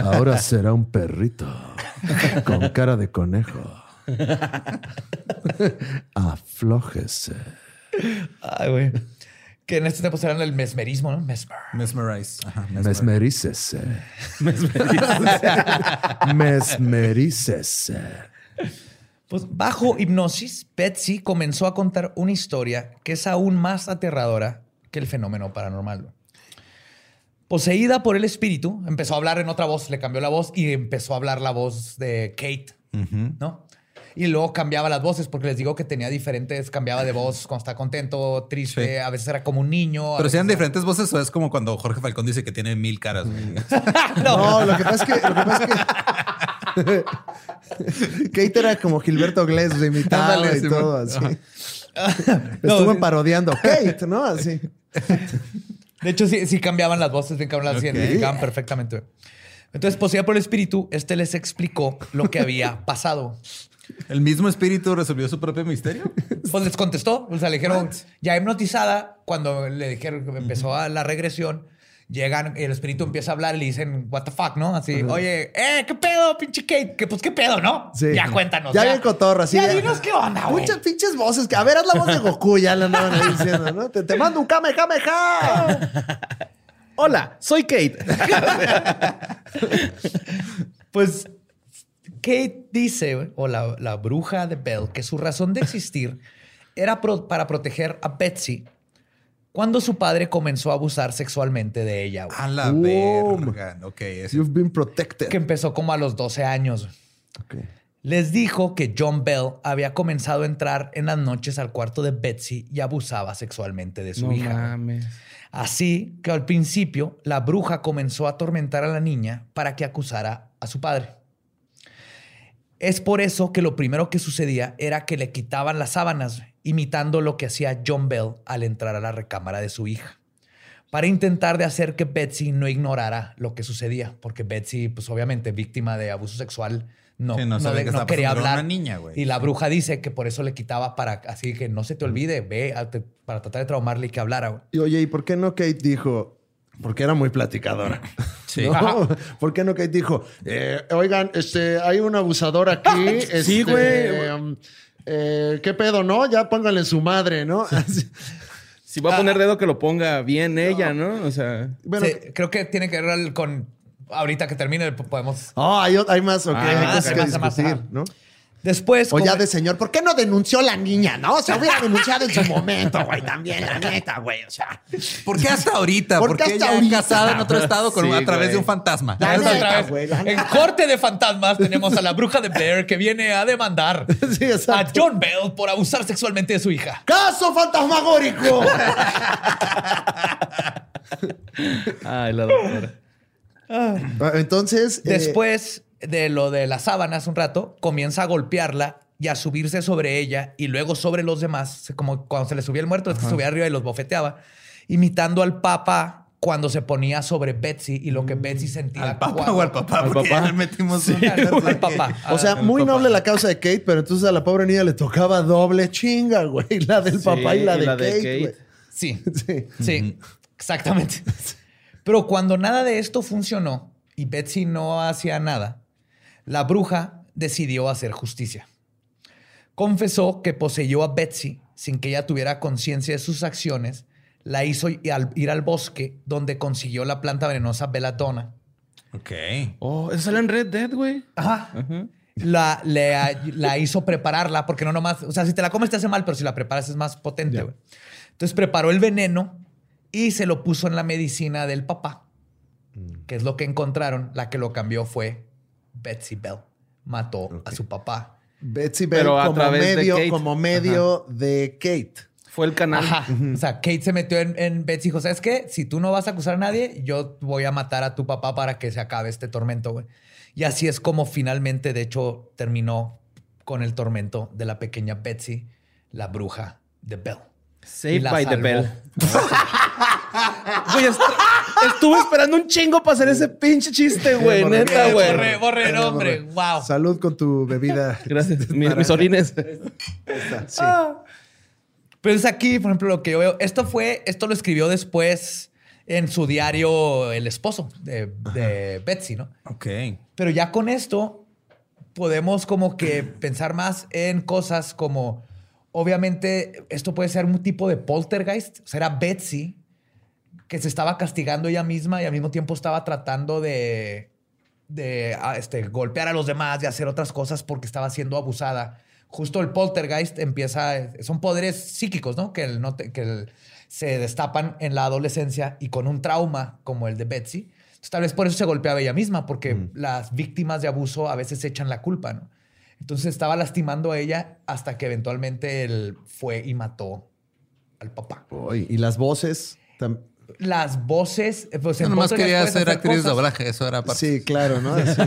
Ahora será un perrito con cara de conejo. Aflójese. Ay, güey. Que en estos tiempos eran el mesmerismo, ¿no? Mesmer. Mesmerize. Ajá, mesmerize. Mesmerícese. Mesmerícese. [laughs] Pues bajo hipnosis, Betsy comenzó a contar una historia que es aún más aterradora que el fenómeno paranormal. Poseída por el espíritu, empezó a hablar en otra voz, le cambió la voz y empezó a hablar la voz de Kate, ¿no? Y luego cambiaba las voces porque les digo que tenía diferentes, cambiaba de voz cuando está contento, triste, Sí. a veces era como un niño. Pero si eran veces- diferentes voces o es como cuando Jorge Falcón dice que tiene mil caras. [laughs] No, lo que pasa es que. Lo que pasa es que... [laughs] Kate era como Gilberto Glés, imitaba Ándale, y sí, todo man. así. Estuvo sí. parodiando Kate, ¿no? Así. De hecho, sí, sí cambiaban las voces, bien cabrón, las Ok. identificaban perfectamente. Entonces, poseída por el espíritu, este les explicó lo que había [laughs] pasado. ¿El mismo espíritu resolvió su propio misterio? Pues les contestó, o sea, le dijeron, ya hipnotizada, cuando le dijeron que empezó a la regresión, llegan, el espíritu empieza a hablar y le dicen, what the fuck, ¿no? Así, oye, eh, ¿qué pedo, pinche Kate? Que pues, ¿qué pedo, no? Sí. Ya cuéntanos. Ya bien cotorra, así. Ya dinos qué onda, güey. Muchas pinches voces. que- A ver, haz la voz de Goku, ya la andaban ahí diciendo, ¿no? Te, te mando un Kamehameha. [laughs] Hola, soy Kate. [laughs] Pues Kate dice, o la, la bruja de Bell, que su razón de existir era pro- para proteger a Betsy cuando su padre comenzó a abusar sexualmente de ella. güey. A la verga. Ok, ese- You've been protected. que empezó como a los 12 años. Ok. Les dijo que John Bell había comenzado a entrar en las noches al cuarto de Betsy y abusaba sexualmente de su No hija. mames. Así que al principio la bruja comenzó a atormentar a la niña para que acusara a su padre. Es por eso que lo primero que sucedía era que le quitaban las sábanas, imitando lo que hacía John Bell al entrar a la recámara de su hija, para intentar de hacer que Betsy no ignorara lo que sucedía, porque Betsy, pues obviamente víctima de abuso sexual, no, Sí, no no, de- qué no quería hablar. una niña, güey. y la bruja dice que por eso le quitaba para así que no se te olvide, ve, a- te- para tratar de traumarle y que hablara. güey. Y oye, ¿y por qué no Kate dijo? Porque era muy platicadora. [laughs] Sí. [laughs] ¿No? ¿Por qué no Kate dijo? eh, oigan, este, hay un abusador aquí. [laughs] Sí, este, güey. um, eh, ¿Qué pedo, no? Ya póngale su madre, ¿no? [laughs] Si va a poner dedo, que lo ponga bien ella, ¿no? O sea. bueno, Sí, creo que tiene que ver con ahorita que termine podemos oh, hay, hay más, ok, Ah, hay más, que hay más, discutir. ¿no? Después O ya de señor, ¿por qué no denunció la niña, no? O sea, hubiera denunciado en su momento, güey, también, la neta, güey, o sea. ¿Por qué hasta ahorita? ¿Por ¿Por qué hasta ella ahorita? casada en otro estado con, Sí, a través güey. de un fantasma? La Otra neta, vez, güey, la en neta. corte de fantasmas tenemos a la bruja de Blair que viene a demandar [laughs] Sí, a. John Bell por abusar sexualmente de su hija. ¡Caso fantasmagórico! [laughs] Ay, la doctora. Ah, Entonces, eh, Después de lo de las sábanas un rato, comienza a golpearla y a subirse sobre ella y luego sobre los demás, como cuando se le subía el muerto, es que subía arriba y los bofeteaba, imitando al papa cuando se ponía sobre Betsy y lo que Betsy sentía. ¿Al papá cuando- o al papá? Al Porque papá. ya metimos Sí, [laughs] al papá. O sea, muy papá. noble la causa de Kate, pero entonces a la pobre niña le tocaba doble chinga, güey. La del Sí, papá y la y de la de Kate, güey. Sí, Sí. sí, exactamente. Pero cuando nada de esto funcionó y Betsy no hacía nada, la bruja decidió hacer justicia. Confesó que poseyó a Betsy sin que ella tuviera conciencia de sus acciones, la hizo ir al, ir al bosque donde consiguió la planta venenosa belladonna. Ok. Oh, eso sale en Red Dead, güey. Ajá. La, le- la hizo prepararla, porque no nomás, o sea, si te la comes te hace mal, pero si la preparas es más potente. Güey. Entonces preparó el veneno y se lo puso en la medicina del papá, que es lo que encontraron. La que lo cambió fue Betsy Bell. Mató a su papá. Betsy Bell Pero a como través de medio, Kate. como medio de Kate. Fue el canal. Ajá. O sea, Kate se metió en, en Betsy y dijo, ¿sabes qué? Si tú no vas a acusar a nadie, yo voy a matar a tu papá para que se acabe este tormento, güey. Y así es como finalmente, de hecho, terminó con el tormento de la pequeña Betsy, la bruja de Bell. Saved by the. Bell. [laughs] Güey, est- estuve esperando un chingo para hacer ese pinche chiste, güey. Neta, güey. Eh, nombre. borré. Wow. Salud con tu bebida. Gracias. Mi- [laughs] mis orines. [laughs] Sí. Pero es aquí, por ejemplo, lo que yo veo. Esto fue, esto lo escribió después en su diario el esposo de, de Betsy, ¿no? Ok. Pero ya con esto podemos como que pensar más en cosas como, obviamente, esto puede ser un tipo de poltergeist. O sea, era Betsy que se estaba castigando ella misma y al mismo tiempo estaba tratando de, de ah, este, golpear a los demás y hacer otras cosas porque estaba siendo abusada. Justo el poltergeist empieza, son poderes psíquicos, ¿no? Que, el, no te- que el- se destapan en la adolescencia y con un trauma como el de Betsy. Entonces, tal vez por eso se golpeaba ella misma, porque las víctimas de abuso a veces echan la culpa, ¿no? Entonces estaba lastimando a ella hasta que eventualmente él fue y mató al papá. Y las voces. tam- Las voces, eh, pues en nomás quería ser actriz de doblaje. Eso era parte. Sí, claro, ¿no? Así.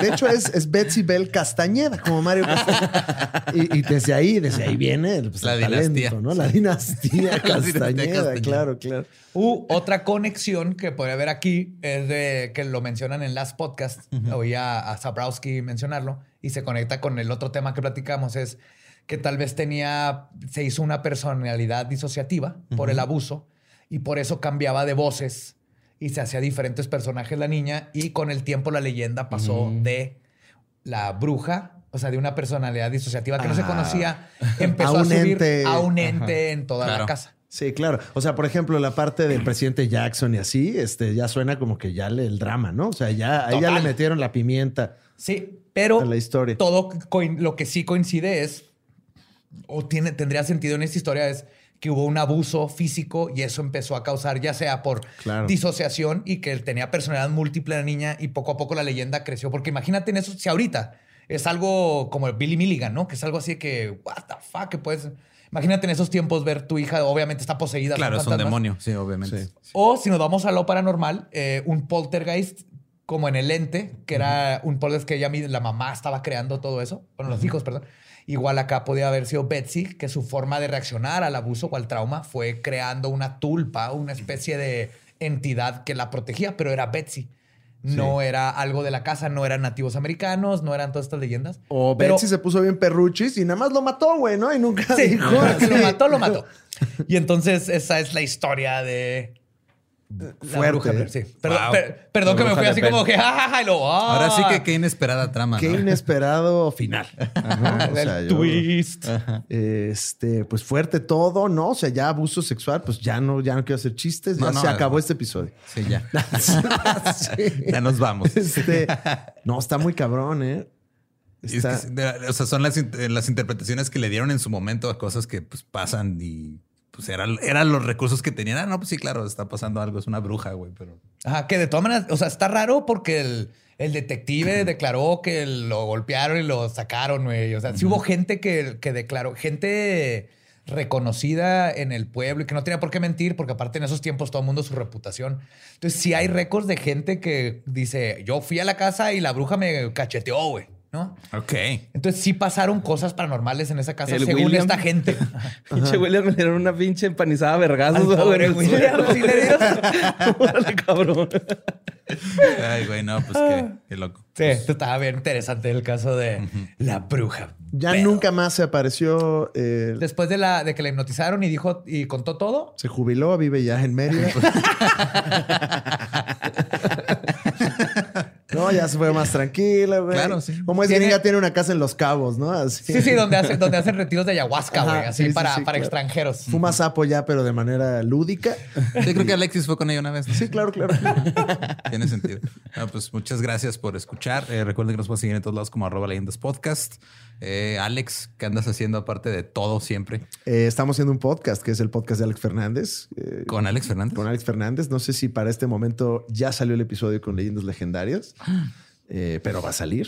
De hecho, es, es Betsy Bell Castañeda, como Mario Castañeda. Y, y desde ahí, desde ahí viene pues, La el dinastía. talento, ¿no? [laughs] La dinastía Castañeda, Castañeda. claro, claro. U otra conexión que podría haber aquí es de que lo mencionan en las podcasts. Oí a, a Zabrowski mencionarlo y se conecta con el otro tema que platicamos. Es que tal vez tenía, se hizo una personalidad disociativa por el abuso y por eso cambiaba de voces y se hacía diferentes personajes la niña. Y con el tiempo la leyenda pasó de la bruja. O sea, de una personalidad disociativa que no se Ah. conocía, [laughs] empezó A a, un subir ente. a un ente en toda Claro. la casa. Sí, claro. O sea, por ejemplo, la parte del presidente Jackson y así, este, ya suena como que ya le, el drama, ¿no? O sea, ya, a ella Total. le metieron la pimienta Sí, pero a la historia. todo lo que sí coincide es, o tiene, tendría sentido en esta historia, es que hubo un abuso físico y eso empezó a causar, ya sea por Claro. disociación y que tenía personalidad múltiple la niña y poco a poco la leyenda creció. Porque imagínate en eso, si ahorita es algo como el Billy Milligan, ¿no? Que es algo así que, what the fuck, que puedes... Imagínate en esos tiempos ver tu hija, obviamente está poseída. Claro, es un demonio, sí, obviamente. Sí. O si nos vamos a lo paranormal, eh, un poltergeist como en el ente, que era un poltergeist que ella, la mamá estaba creando todo eso, bueno, los hijos, perdón. Igual acá podía haber sido Betsy, que su forma de reaccionar al abuso o al trauma fue creando una tulpa, una especie de entidad que la protegía, pero era Betsy. No era algo de la casa, no eran nativos americanos, no eran todas estas leyendas. O Pero- Betsy se puso bien perruchis y nada más lo mató, güey, ¿no? Y nunca Sí, dijo. que lo mató, lo mató. Y entonces esa es la historia de la Fuerte, bruja ¿eh? Blair, sí. Perdón, Wow. per- perdón La que me bruja fui así como que jajaja y luego, ah. Ahora sí que qué inesperada trama. Qué ¿no? inesperado final. [laughs] ¿no? O sea, el yo- twist. Este, pues fuerte todo, ¿no? O sea, ya abuso sexual, pues ya no, ya no quiero hacer chistes, ya No, se acabó este episodio. Sí, ya. [laughs] Sí. ya nos vamos. Este, [laughs] no, está muy cabrón, ¿eh? Es que o sea, son las, in- las interpretaciones que le dieron en su momento a cosas que pues pasan y pues eran, eran los recursos que tenían. Ah, no, pues sí, claro, está pasando algo, es una bruja, güey, pero Ajá, que de todas maneras, o sea, está raro porque el, el detective [clears throat] declaró que lo golpearon y lo sacaron, güey. O sea, sí hubo gente que, que declaró, gente reconocida en el pueblo y que no tenía por qué mentir, porque aparte en esos tiempos todo el mundo su reputación. Entonces, sí hay récords de gente que dice, yo fui a la casa y la bruja me cacheteó, güey, ¿no? Ok. Entonces, sí pasaron cosas paranormales en esa casa, El según William. esta gente. [laughs] Pinche William le dieron una pinche empanizada vergazos. Pobre William, sí le dio. [laughs] Órale, cabrón. Ay, güey, no, pues qué, qué loco. Sí, esto estaba bien interesante el caso de la bruja. ya Pero- nunca más se apareció. eh, Después de, la, de que la hipnotizaron y dijo y contó todo, se jubiló, vive ya en Mérida. [laughs] ya se fue más tranquila, güey. Claro, sí. Como es Tiene- gringa, tiene una casa en Los Cabos, ¿no? Así. sí, sí, donde, hace- donde hacen retiros de ayahuasca, Ajá, güey, así sí, sí, para, sí, para claro. extranjeros. Fuma sapo ya, pero de manera lúdica. Yo creo que Alexis fue con ella una vez. ¿no? Sí, claro, claro. [laughs] Tiene sentido. No, pues muchas gracias por escuchar. Eh, recuerden que nos pueden seguir en todos lados como arroba leyendas podcast. Eh, Alex, ¿qué andas haciendo aparte de todo siempre? Eh, estamos haciendo un podcast que es el podcast de Alex Fernández. eh, Con Alex Fernández. con Alex Fernández. No sé si para este momento ya salió el episodio con leyendas legendarias, [gasps] eh, pero va a salir.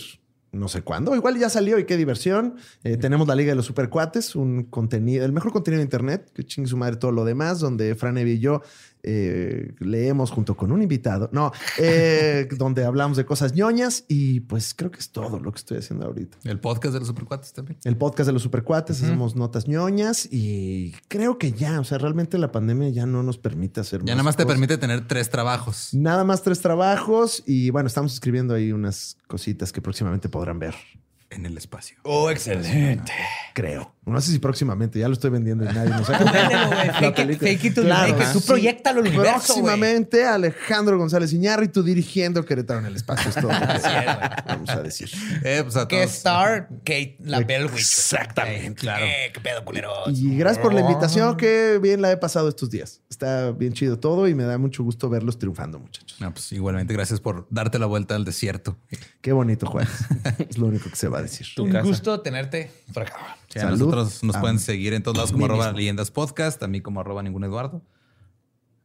No sé cuándo. Igual ya salió y qué diversión. Tenemos la Liga de los Supercuates, un contenido, el mejor contenido de Internet, que chingue su madre todo lo demás, donde Fran Evia y yo eh, leemos junto con un invitado. No, eh, [laughs] donde hablamos de cosas ñoñas y pues creo que es todo lo que estoy haciendo ahorita. El podcast de los supercuates también. El podcast de los supercuates, hacemos notas ñoñas y creo que ya, o sea, realmente la pandemia ya no nos permite hacer Ya más nada más te permite tener tres trabajos. Nada más tres trabajos y bueno, estamos escribiendo ahí unas cositas que próximamente podrán ver, En el espacio. Oh, excelente. creo. No sé si próximamente, ya lo estoy vendiendo y nadie nos saca. [laughs] Tú proyectalo al universo. Próximamente Alejandro González Iñárritu dirigiendo Querétaro en el espacio. Es todo lo que Así es, güey. [laughs] vamos a decir. Eh, pues a Que todos. Star Kate la. Exactamente, claro. ¿Qué pedo, culeros? Y gracias por la invitación, que bien la he pasado estos días. Está bien chido todo y me da mucho gusto verlos triunfando, muchachos. No, pues igualmente gracias por darte la vuelta al desierto. Qué bonito, Juan. es lo único que se va a decir. Tu Un casa. gusto tenerte por acá. Sí, a nosotros nos A pueden seguir en todos lados como arroba mismo. leyendas podcast, a mí como arroba ningún Eduardo.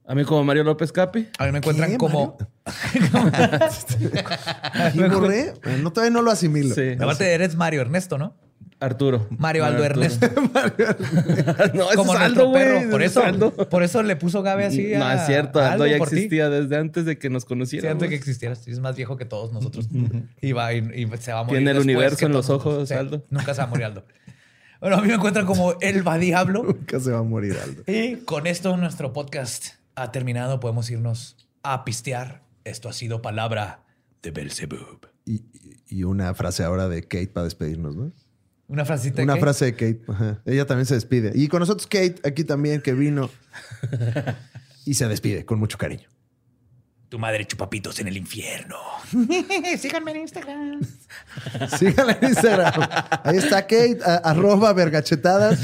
A mí como Mario López Capi. A mí me encuentran ¿Qué, como. ¿Y [laughs] borré? No, todavía no lo asimilo. Sí. Aparte, eres Mario Ernesto, ¿no? Arturo. Mario Aldo Arturo. Ernesto. [laughs] no, como es Aldo, güey. perro. Por eso, Aldo. por eso le puso Gabe así. No, es cierto. a Aldo ya ti. existía desde antes de que nos Sí, conociéramos. antes de que existieras. Sí, Es más viejo que todos nosotros. y, va, y, y se va a morir. Tiene el universo en los ojos, nosotros. Sí, Aldo. Nunca se va a morir Aldo. Bueno, a mí me encuentran como El Va Diablo. [laughs] Nunca se va a morir Aldo. Y con esto nuestro podcast ha terminado. Podemos irnos a pistear. Esto ha sido palabra de Belzebub. Y, y una frase ahora de Kate para despedirnos, ¿no? Una frasecita. Una que- frase de Kate. Ajá. Ella también se despide. Y con nosotros Kate, aquí también, que vino [laughs] y se despide con mucho cariño. Tu madre chupapitos en el infierno. [laughs] Síganme en Instagram. [laughs] Síganla en Instagram. Ahí está Kate, a- arroba vergachetadas.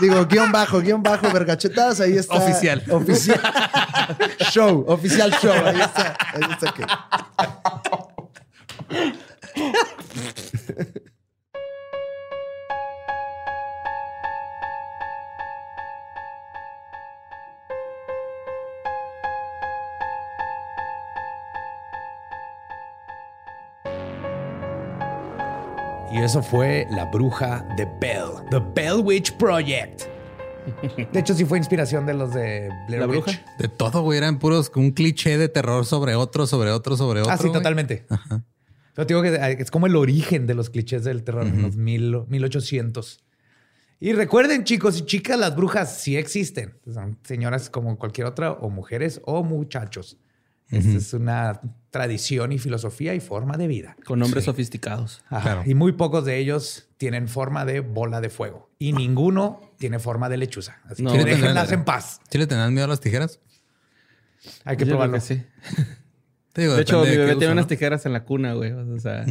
Digo, guion bajo, guion bajo, vergachetadas. Ahí está. Oficial. Oficial. [laughs] show, oficial show. Ahí está. Ahí está Kate. Y eso fue La Bruja de Bell, The Bell Witch Project. De hecho, sí fue inspiración de los de Blair ¿La Witch. bruja? De todo, güey. Eran puros un cliché de terror sobre otro, sobre otro, sobre otro. Ah, sí, güey. totalmente. Pero te digo que es como el origen de los clichés del terror en los mil, 1800. Y recuerden, chicos y chicas, las brujas sí existen. Son señoras como cualquier otra, o mujeres o muchachos. Esta es una tradición y filosofía y forma de vida. Con nombres sofisticados. Ajá. Claro. Y muy pocos de ellos tienen forma de bola de fuego. Y ninguno tiene forma de lechuza. Así No, que déjenlas en paz. ¿Sí le tenían miedo a las tijeras? Hay que Yo probarlo. que sí. [laughs] Te digo, De hecho, mi bebé uso, tiene ¿no? unas tijeras en la cuna, güey. O sea,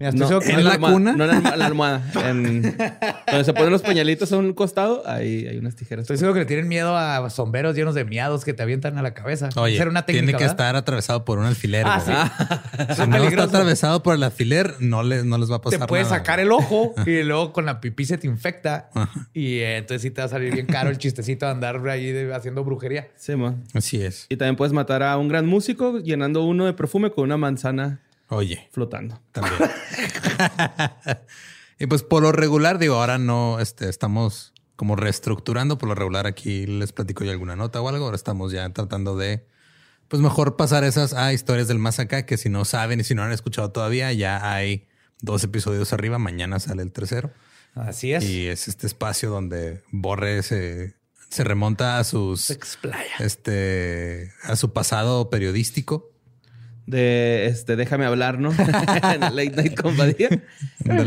que no ¿En la almohada- cuna? No en la, en almohada. [laughs] En, donde se ponen los pañalitos a un costado, ahí hay unas tijeras. Estoy seguro que le tienen miedo a sombreros llenos de miados que te avientan a la cabeza. Oye, Esa era una técnica, tiene que ¿verdad? estar atravesado por un alfiler. Ah. [laughs] Si no está atravesado por el alfiler, no, le, no les va a Te pasar puede nada, sacar el ojo [laughs] y luego con la pipí se te infecta. Y eh, entonces sí te va a salir bien caro el chistecito de andar ahí de- haciendo brujería. Sí, man. Así es. Y también puedes matar a un gran músico llenando uno de perfume con una manzana Oye, flotando. también. [laughs] y pues por lo regular, digo, ahora no este, estamos como reestructurando. Por lo regular, aquí les platico yo alguna nota o algo. Ahora estamos ya tratando de, pues mejor pasar esas a historias del más acá, que si no saben y si no han escuchado todavía, ya hay dos episodios arriba. Mañana sale el tercero. Así es. Y es este espacio donde Borre se, se remonta a sus Se explaya. este a su pasado periodístico. De este, déjame hablar, ¿no? [laughs] En Late Night con Badía.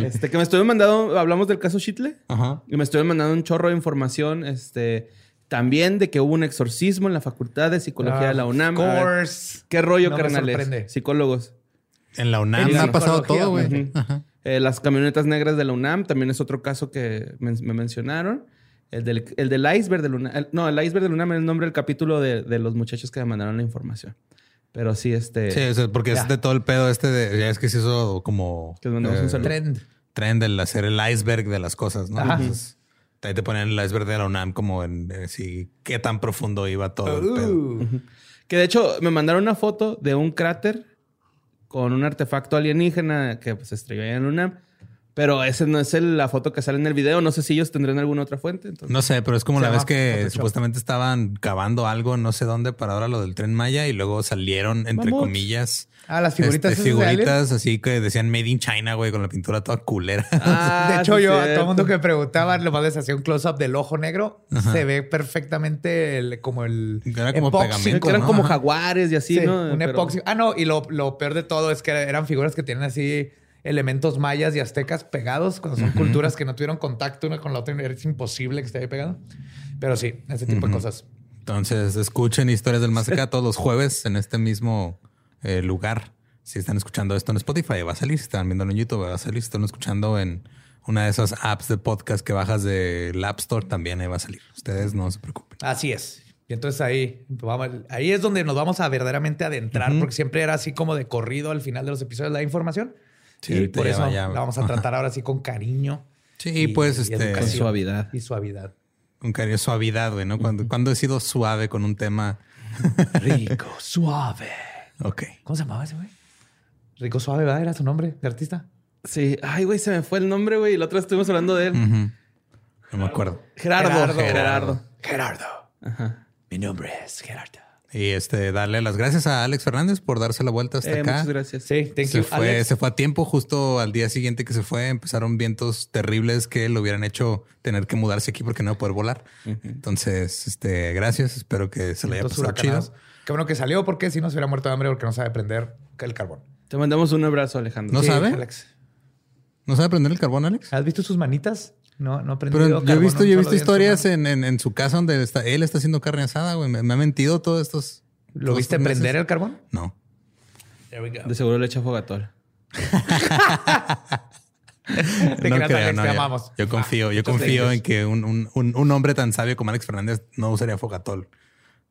Este, que me estoy mandando, hablamos del caso Chitle. Ajá. Y me estoy mandando un chorro de información, este, también de que hubo un exorcismo en la Facultad de Psicología de la UNAM. Of A ver, course. ¿Qué rollo, No carnales? Psicólogos. En la UNAM En ha pasado todo, güey. Eh, las camionetas negras de la UNAM también es otro caso que me mencionaron. El del, el del iceberg del UNAM. el- no, el iceberg del UNAM es el nombre del capítulo de, de los muchachos que me mandaron la información. Pero sí, este. Sí, o sea, porque Ya. es de todo el pedo este de ya es que se hizo como Que mandamos un saludo. Trend. trend el hacer el iceberg de las cosas, ¿no? Ajá. Entonces, ahí te ponen el iceberg de la UNAM como en eh, sí, qué tan profundo iba todo el pedo. Uh. Que de hecho me mandaron una foto de un cráter con un artefacto alienígena que pues, se estrelló allá en la UNAM. Pero esa no es el- la foto que sale en el video. No sé si ellos tendrán alguna otra fuente. entonces- No sé, pero es como la vez que Photoshop. supuestamente estaban cavando algo, no sé dónde, para ahora lo del tren Maya y luego salieron, entre comillas, Ah, las figuritas este, figuritas así que decían Made in China, güey, con la pintura toda culera. Ah, [laughs] de hecho, sí, yo a todo el mundo que me preguntaba, lo más les hacía un close-up del ojo negro. Se ve perfectamente el- como el Era como pegamento, eran ¿no? como jaguares y así, Sí, ¿no? un Pero- epoxi. Ah, no, y lo, lo peor de todo es que eran figuras que tienen así elementos mayas y aztecas pegados cuando son culturas que no tuvieron contacto una con la otra. Es imposible que esté ahí pegado. Pero sí, ese tipo de cosas. Entonces, escuchen historias del más acá [laughs] todos los jueves en este mismo eh, lugar. Si están escuchando esto en Spotify, va a salir. Si están viendo en YouTube, va a salir. Si están escuchando en una de esas apps de podcast que bajas del App Store, también ahí va a salir. Ustedes no se preocupen. Así es. Y entonces ahí, vamos- ahí es donde nos vamos a verdaderamente adentrar, porque siempre era así como de corrido al final de los episodios la información. Sí, y por eso ya la vamos a tratar ahora sí con cariño. [laughs] Sí, pues, este, Con suavidad. Y suavidad. Un cariño suavidad, güey, ¿no? Cuando, cuando he sido suave con un tema. [laughs] Rico, suave. Ok. ¿Cómo se llamaba ese güey? Rico Suave, ¿verdad? Era su nombre de artista. Sí. Ay, güey, se me fue el nombre, güey. Y la otra vez estuvimos hablando de él. No me acuerdo. Gerardo. Gerardo. Gerardo. Gerardo. Ajá. Mi nombre es Gerardo. Y este, darle las gracias a Alex Fernández por darse la vuelta hasta Eh, acá. muchas gracias. Sí, thank Se you, fue, Alex. se fue a tiempo, justo al día siguiente que se fue, empezaron vientos terribles que lo hubieran hecho tener que mudarse aquí porque no iba a poder volar. Entonces, este, gracias. Espero que se le haya pasado chido. Qué bueno que salió porque si no se hubiera muerto de hambre porque no sabe prender el carbón. Te mandamos un abrazo, Alejandro. ¿No Sí, sabe? Alex. ¿No sabe prender el carbón, Alex? ¿Has visto sus manitas? No, no aprendió. Pero yo he visto, yo he visto historias en, en- en su casa donde está, él está haciendo carne asada, güey. Me, me ha mentido todos estos. ¿Lo todos viste meses. prender el carbón? No. There we go. De seguro le echa fogatol. Te [laughs] no creas, creo, Alex, no, te amamos. Yo confío, yo Muchas confío en que un, un- un- un hombre tan sabio como Alex Fernández no usaría fogatol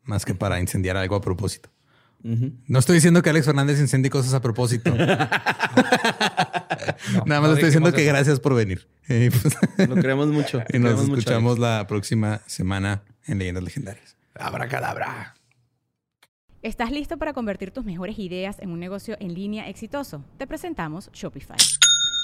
más que para incendiar algo a propósito. No estoy diciendo que Alex Fernández incendie cosas a propósito. [laughs] Nada más no le estoy diciendo que eso. gracias por venir. Y, pues, Lo queremos mucho. [laughs] y nos Queremos mucho, escuchamos la próxima semana en Leyendas Legendarias. Abracadabra. ¿Estás listo para convertir tus mejores ideas en un negocio en línea exitoso? Te presentamos Shopify.